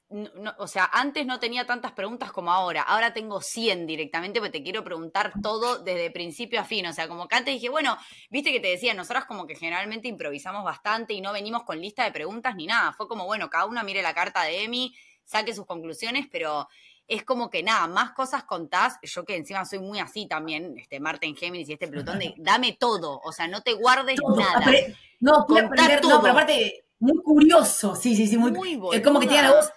o sea, antes no tenía tantas preguntas como ahora. Ahora tengo 100 directamente porque te quiero preguntar todo desde principio a fin. O sea, como que antes dije, bueno, viste que te decía, nosotras como que generalmente improvisamos bastante y no venimos con lista de preguntas ni nada. Fue como, bueno, cada una mire la carta de Emi, saque sus conclusiones, pero es como que nada, más cosas contás. Yo que encima soy muy así también, este Marte en Géminis y este Plutón, de dame todo. O sea, no te guardes nada. no, quiero aprender, todo. no, pero aparte, muy curioso. Sí, sí, sí, muy, muy Es como que tiene la voz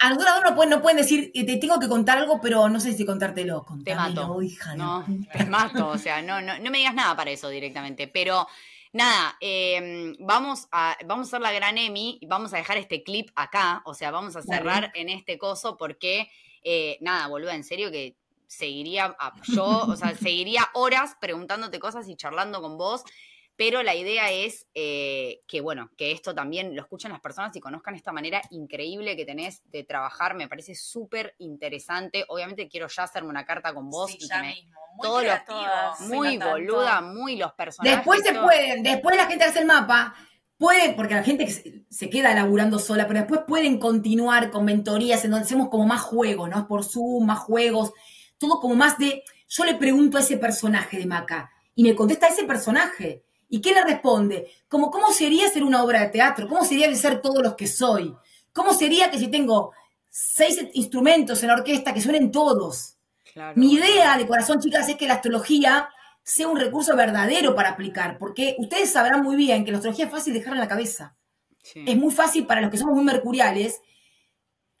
a nosotros no pueden, no pueden decir, te tengo que contar algo, pero no sé si contártelo. te mato. Hija, no, te mato. O sea, no, no, no me digas nada para eso directamente. Pero nada, em, vamos, a, vamos a hacer la gran Emi y vamos a dejar este clip acá. O sea, vamos a cerrar en este coso porque, eh, nada, boluda, en serio que seguiría, yo, o sea, seguiría horas preguntándote cosas y charlando con vos pero la idea es eh, que, bueno, que esto también lo escuchen las personas y conozcan esta manera increíble que tenés de trabajar. Me parece súper interesante. Obviamente quiero ya hacerme una carta con vos. y ya mismo. Muy muy boluda, muy los personajes. Después se pueden, después la gente hace el mapa, puede, porque la gente se queda laburando sola, pero después pueden continuar con mentorías en donde hacemos como más juegos, ¿no? Por Zoom, más juegos, todo como más de, yo le pregunto a ese personaje de Maca y me contesta ese personaje. ¿Y qué le responde? Como, ¿cómo sería ser una obra de teatro? ¿Cómo sería ser todos los que soy? ¿Cómo sería que si tengo seis instrumentos en la orquesta que suenen todos? Mi idea de corazón, chicas, es que la astrología sea un recurso verdadero para aplicar, porque ustedes sabrán muy bien que la astrología es fácil dejar en la cabeza. Es muy fácil para los que somos muy mercuriales.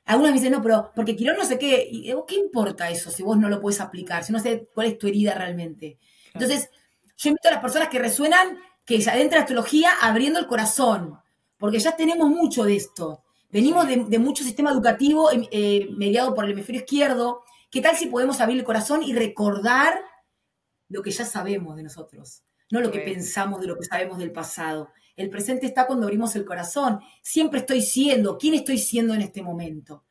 Algunos me dicen, no, pero porque Quirón no sé qué. Y, ¿Qué importa eso si vos no lo puedes aplicar? Si no sé cuál es tu herida realmente. Entonces, yo invito a las personas que resuenan que se adentra astrología abriendo el corazón, porque ya tenemos mucho de esto. Venimos de, mucho sistema educativo em, eh, mediado por el hemisferio izquierdo. ¿Qué tal si podemos abrir el corazón y recordar lo que ya sabemos de nosotros? No lo que pensamos de lo que sabemos del pasado. El presente está cuando abrimos el corazón. Siempre estoy siendo. ¿Quién estoy siendo en este momento?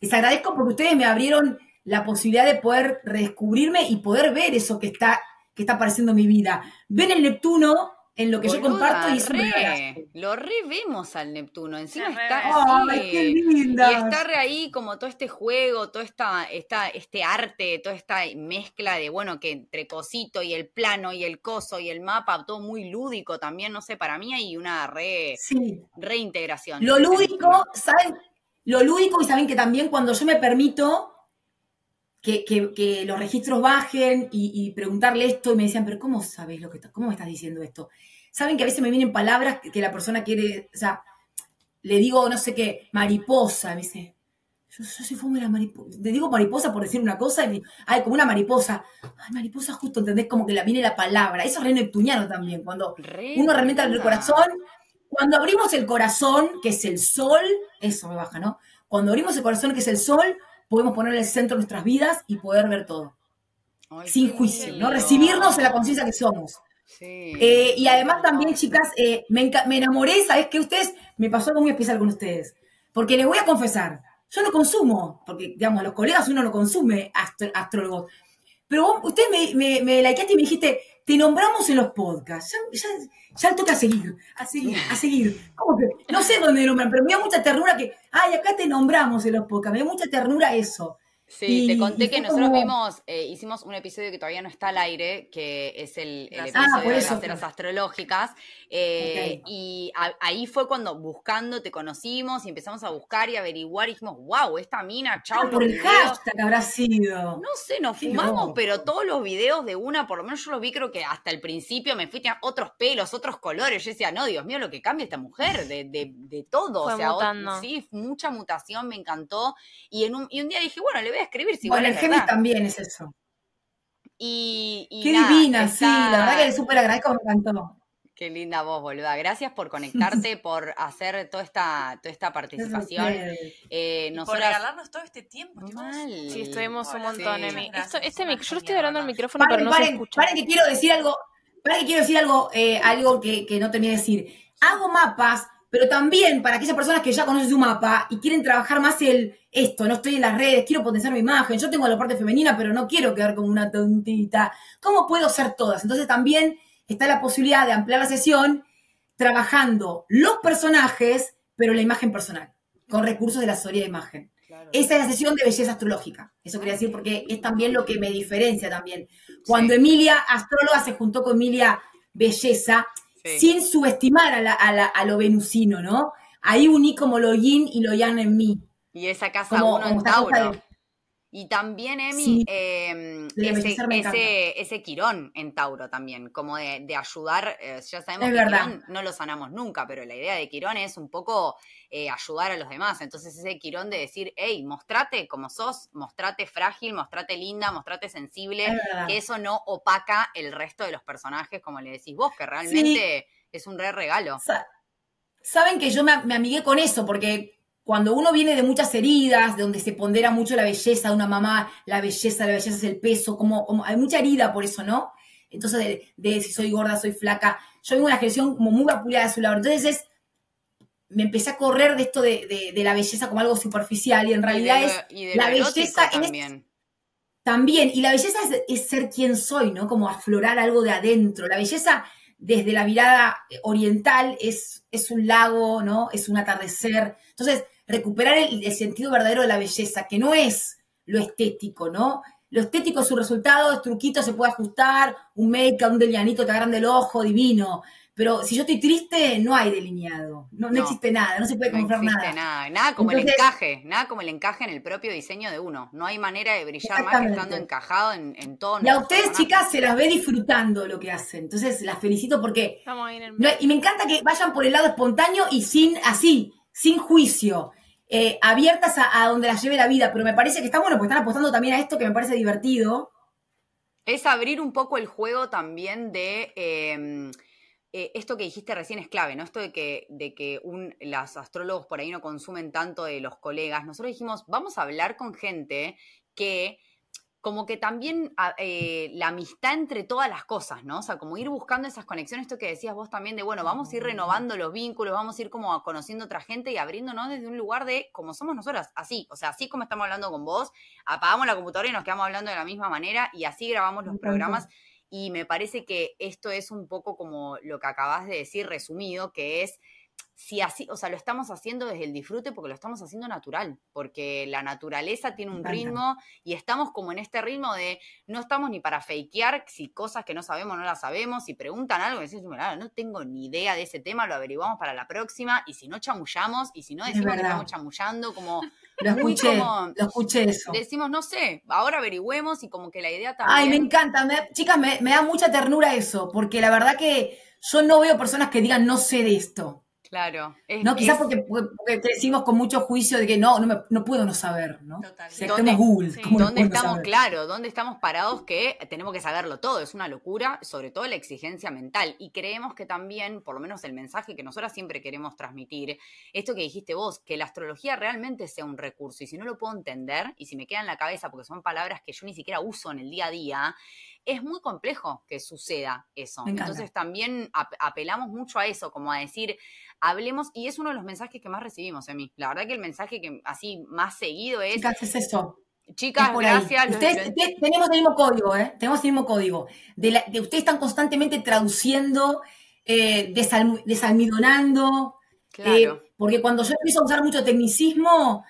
Les agradezco porque ustedes me abrieron la posibilidad de poder redescubrirme y poder ver eso que está que está apareciendo en mi vida. Ven el Neptuno en lo que yo comparto y re, lo revemos al Neptuno. Encima está. ¡Ay, qué linda! Y está re ahí como todo este juego, todo esta, esta, este arte, toda esta mezcla de, bueno, que entre cosito y el plano y el coso y el mapa, todo muy lúdico también, no sé, para mí hay una re, reintegración. Lo lúdico, ¿saben? Lo lúdico y saben que también cuando yo me permito que, los registros bajen y, preguntarle esto y me decían, pero ¿cómo sabes lo que cómo me estás diciendo esto? Saben que a veces me vienen palabras que, la persona quiere, o sea, le digo, no sé qué, mariposa, me dice, yo, soy fome la mariposa, le digo mariposa por decir una cosa y me ay, como una mariposa, ay, mariposa justo, ¿entendés? Como que la viene la palabra, eso es re neptuniano también, cuando uno realmente abre el corazón, cuando abrimos el corazón, que es el sol, eso me baja, ¿no? Cuando abrimos el corazón, que es el sol, podemos poner en el centro de nuestras vidas y poder ver todo. sin juicio, ¿no? Recibirnos en la conciencia que somos. Eh, y además también, chicas, eh, me, enamoré, ¿sabes qué? Ustedes, me pasó algo muy especial con ustedes. Porque les voy a confesar, yo no consumo, porque, digamos, los colegas uno no consume astrólogos. Pero vos, usted me, me, me likeaste y me dijiste, te nombramos en los podcasts. Ya, ya, toca seguir, a seguir, a seguir. No sé dónde nombran, pero me da mucha ternura que, ay, acá te nombramos en los podcasts. Me da mucha ternura eso. Sí, te conté que nosotros vimos, eh, hicimos un episodio que todavía no está al aire, que es el, ah, episodio de las astrológicas. Eh, y ahí fue cuando buscando te conocimos y empezamos a buscar y averiguar y dijimos, wow, esta mina. Ah, por el hashtag habrá sido. No sé, nos fumamos, pero todos los videos de una, por lo menos yo los vi, creo que hasta el principio me fui a otros pelos, otros colores. Yo decía, no, Dios mío, lo que cambia esta mujer, de, de, de todo. o sea, sí, mucha mutación, me encantó. Y, en un, y un día dije, bueno, le voy a escribir. Si bueno, el Géminis también es eso. Y, Qué divina, sí, la verdad que le súper agradezco, me encantó. Qué linda voz, boluda. Gracias por conectarte, por hacer toda esta, toda esta participación. Eh, por regalarnos todo este tiempo. Sí, estuvimos un montón, Emi. este yo lo estoy hablando al micrófono, pero no se escucha. Paren que quiero decir algo, paren que quiero decir algo, eh, algo que, que no terminé de decir. Hago mapas pero también para aquellas personas que ya conocen su mapa y quieren trabajar más el esto, no estoy en las redes, quiero potenciar mi imagen, yo tengo la parte femenina, pero no quiero quedar como una tontita. ¿Cómo puedo ser todas? Entonces también está la posibilidad de ampliar la sesión trabajando los personajes, pero la imagen personal, con recursos de la asesoría de imagen. Esa es la sesión de belleza astrológica. Eso quería decir porque es también lo que me diferencia también. Cuando Emilia, astróloga, se juntó con Emilia Belleza, sin subestimar a, lo venusino, ¿no? Ahí uní como lo yin y lo yang en mí. Y esa casa uno en Tauro. Y también, Emi, em, ese, ese, quirón en Tauro también, como de, ayudar, eh, ya sabemos que quirón no lo sanamos nunca, pero la idea de quirón es un poco eh, ayudar a los demás. Entonces ese quirón de decir, hey, mostrate como sos, mostrate frágil, mostrate linda, mostrate sensible, que eso no opaca el resto de los personajes, como le decís vos, que realmente es un re regalo. Saben que yo me, me amigué con eso, porque cuando uno viene de muchas heridas, de donde se pondera mucho la belleza de una mamá, la belleza, la belleza es el peso, como, como hay mucha herida por eso, ¿no? Entonces, de, si soy gorda, soy flaca. Yo vengo de una generación como muy vapuleada de su lado. Entonces, es, me empecé a correr de esto de, la belleza como algo superficial y en realidad es la belleza también. también, y la belleza es, es, ser quien soy, ¿no? Como aflorar algo de adentro. La belleza desde la mirada oriental es, es un lago, ¿no? Es un atardecer. Entonces, recuperar el, sentido verdadero de la belleza, que no es lo estético, ¿no? Lo estético es su resultado, es truquito, se puede ajustar, un make-up, un delineadito te agarran del ojo, divino. Pero si yo estoy triste, no hay delineado. No, existe nada, no se puede comprar no existe nada. Nada, como el encaje, nada como el encaje en el propio diseño de uno. No hay manera de brillar más que estando encajado en, en todo. Y a ustedes, chicas, se las ve disfrutando lo que hacen. Entonces, las felicito porque. y me encanta que vayan por el lado espontáneo y sin así, sin juicio. Eh, abiertas a, donde las lleve la vida, pero me parece que está bueno, porque están apostando también a esto que me parece divertido. Es abrir un poco el juego también de em, eh, esto que dijiste recién es clave, ¿no? Esto de que, de que los astrólogos por ahí no consumen tanto de los colegas. Nosotros dijimos, vamos a hablar con gente que como que también ah, eh, la amistad entre todas las cosas, ¿no? O sea, como ir buscando esas conexiones, esto que decías vos también de, bueno, vamos a ir renovando los vínculos, vamos a ir como conociendo otra gente y abriéndonos desde un lugar de como somos nosotras, así, o sea, así como estamos hablando con vos, apagamos la computadora y nos quedamos hablando de la misma manera y así grabamos los programas. Y me parece que esto es un poco como lo que acabas de decir resumido, que es si así, o sea, lo estamos haciendo desde el disfrute porque lo estamos haciendo natural, porque la naturaleza tiene un ritmo y estamos como en este ritmo de no estamos ni para fakear si cosas que no sabemos no las sabemos, si preguntan algo, decís, no tengo ni idea de ese tema, lo averiguamos para la próxima y si no chamullamos y si no decimos que estamos chamullando, como lo escuché, lo escuché eso. Decimos, no sé, ahora averigüemos y como que la idea también. Ay, me encanta, chicas, me, me da mucha ternura eso, porque la verdad que yo no veo personas que digan no sé de esto. Claro. no, quizás porque, decimos con mucho juicio de que no, no, puedo no saber, ¿no? Totalmente. Google. ¿Dónde estamos, claro, dónde estamos parados que tenemos que saberlo todo? Es una locura, sobre todo la exigencia mental. Y creemos que también, por lo menos el mensaje que nosotras siempre queremos transmitir, esto que dijiste vos, que la astrología realmente sea un recurso. Y si no lo puedo entender, y si me queda en la cabeza porque son palabras que yo ni siquiera uso en el día a día, es muy complejo que suceda eso. Entonces también apelamos mucho a eso, como a decir, hablemos, y es uno de los mensajes que más recibimos, mí La verdad que el mensaje que así más seguido es... Chicas, es eso. Chicas, gracias. Ustedes, tenemos el mismo código, ¿eh? Tenemos el mismo código. De, ustedes están constantemente traduciendo, eh, desalmidonando. Eh, porque cuando yo empiezo a usar mucho tecnicismo,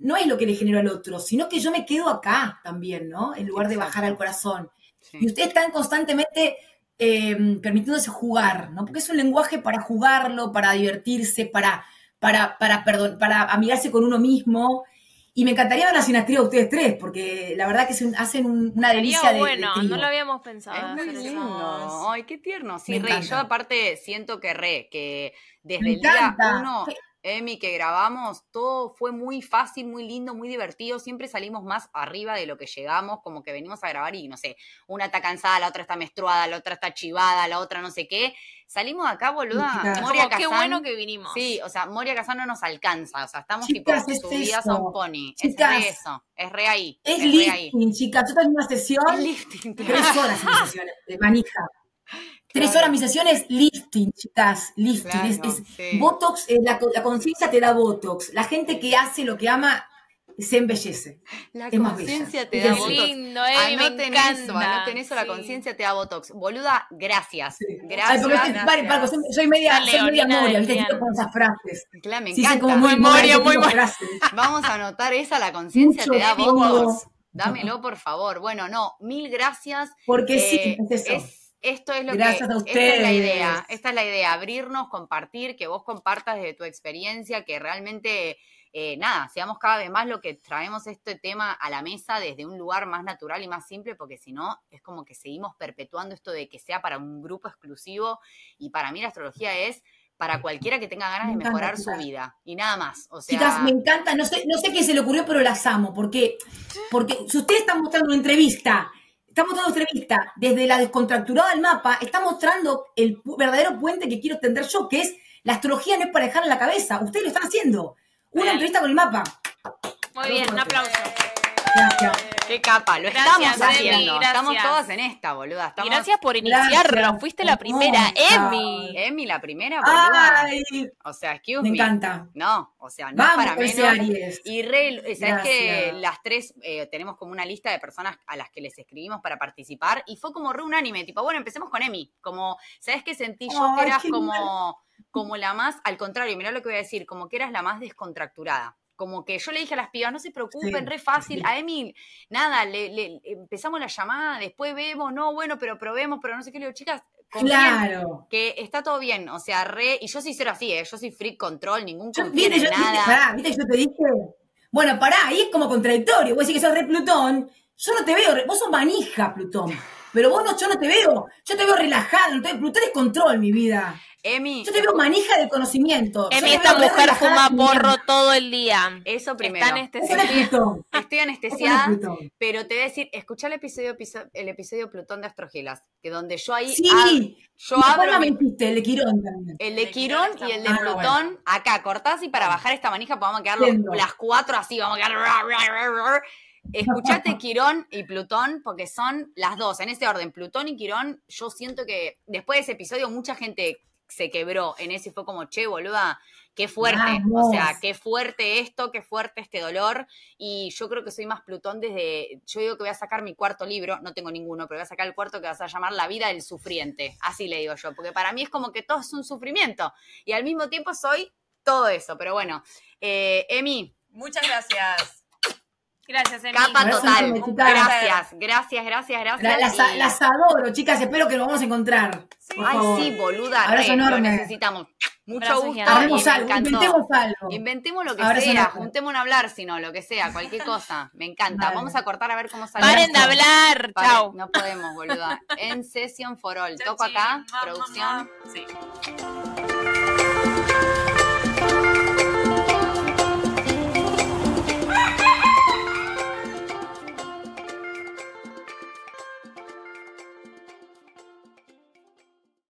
no es lo que le genero al otro, sino que yo me quedo acá también, ¿no? En lugar de bajar al corazón. Y ustedes están constantemente eh, permitiéndose jugar, ¿no? Porque es un lenguaje para jugarlo, para divertirse, para, para, para, perdón, para amigarse con uno mismo. Y me encantaría ver la sinastría de ustedes tres, porque la verdad que hacen una delicia de bueno, no lo habíamos pensado. Es muy lindo. Ay, qué tierno. Sí, Rey, yo aparte siento que re, que desde el día uno Emi, que grabamos, todo fue muy fácil, muy lindo, muy divertido. Siempre salimos más arriba de lo que llegamos, como que venimos a grabar y no sé, una está cansada, la otra está menstruada, la otra está chivada, la otra no sé qué. Salimos de acá, boluda. Moria Qué bueno que vinimos. Sí, o sea, Moria Casán no nos alcanza. O sea, estamos tipo subidas a un pony. es re eso. Es re ahí. Es, lifting, chicas. Yo tengo una sesión. Es lifting. Tres horas en sesión de manija. Tres horas mi sesión es lifting, chicas, lifting. es, Botox, eh, la, conciencia te da Botox. La gente que hace lo que ama se embellece. La conciencia te da Botox. lindo, eh, anoten eso, anoten eso, la conciencia te da Botox. Boluda, gracias. Gracias. Ay, gracias. soy media, soy media moria, ¿viste? con esas frases. Claro, me encanta. como muy moria, muy moria. Vamos a anotar esa, la conciencia te da Botox. Dámelo, por favor. Bueno, no, mil gracias. Porque sí, eh, es eso. Esto es lo Gracias que. A ustedes. Esta es la idea. Esta es la idea. Abrirnos, compartir, que vos compartas desde tu experiencia, que realmente. Eh, nada, seamos cada vez más lo que traemos este tema a la mesa desde un lugar más natural y más simple, porque si no, es como que seguimos perpetuando esto de que sea para un grupo exclusivo. Y para mí la astrología es para cualquiera que tenga ganas de mejorar su vida y nada más. O sea, Chicas, me encanta, no sé, no sé qué se le ocurrió, pero las amo, porque, porque si ustedes están mostrando una entrevista está mostrando entrevista desde la descontracturada del mapa, está mostrando el verdadero puente que quiero tender yo, que es la astrología no es para dejar en la cabeza. Ustedes lo están haciendo. Una entrevista con el mapa. Muy bien, un aplauso. Qué capa, lo estamos haciendo. Estamos todas en esta, boluda. gracias por iniciarlo. Fuiste la primera, Emi. Emi, la primera, boluda. O sea, excuse me. Me encanta. No, o sea, no es para menos. Y re, sabes que las tres eh, tenemos como una lista de personas a las que les escribimos para participar y fue como re unánime, tipo, bueno, empecemos con Emi. Como, ¿sabes qué sentí yo que eras como, como la más, al contrario, mirá lo que voy a decir, como que eras la más descontracturada como que yo le dije a las pibas, no se preocupen, re fácil. A Emil, nada, le, empezamos la llamada, después vemos, no, bueno, pero probemos, pero no sé qué. Le digo, chicas, claro. que está todo bien. O sea, re. Y yo soy cero así, ¿eh? Yo soy free control, ningún yo, ¿viste, nada. ¿viste, yo te dije? Bueno, pará, ahí es como contradictorio. Vos decís que sos re Plutón. Yo no te veo, vos sos manija, Plutón. Pero vos no, yo no te veo. Yo te veo relajado. Plutón es control, mi vida. Emi. Yo te veo manija de conocimiento. Emi, esta mujer fuma porro todo el día. Eso primero. Está anestesiada. Estoy anestesiada. Pero te voy a decir, escucha el episodio, el episodio Plutón de Astrogelas, que donde yo ahí. Sí. yo abro. Me mentiste, el de Quirón también. El de Quirón y el de Plutón. Acá, cortás y para bajar esta manija podemos quedar las cuatro así, vamos a quedar. Escuchate Quirón y Plutón, porque son las dos, en ese orden, Plutón y Quirón. Yo siento que después de ese episodio, mucha gente se quebró en ese fue como, che, boluda, qué fuerte, o sea, qué fuerte esto, qué fuerte este dolor. Y yo creo que soy más Plutón desde, yo digo que voy a sacar mi cuarto libro, no tengo ninguno, pero voy a sacar el cuarto que vas a llamar La vida del sufriente, así le digo yo, porque para mí es como que todo es un sufrimiento y al mismo tiempo soy todo eso, pero bueno, eh, Emi. Muchas gracias. Gracias, Emi. Capa total. Gracias, gracias, gracias, gracias. Las, adoro, chicas. Espero que nos vamos a encontrar. Ay, sí, boluda. Abrazo enorme. necesitamos. Mucho gusto. Hagamos algo, inventemos algo. Inventemos lo que sea, juntemos a hablar, si no, lo que sea, cualquier cosa. Me encanta. Vamos a cortar a ver cómo sale. Paren de hablar. Chao. No podemos, boluda. En Session for All. Toco acá, producción. Sí.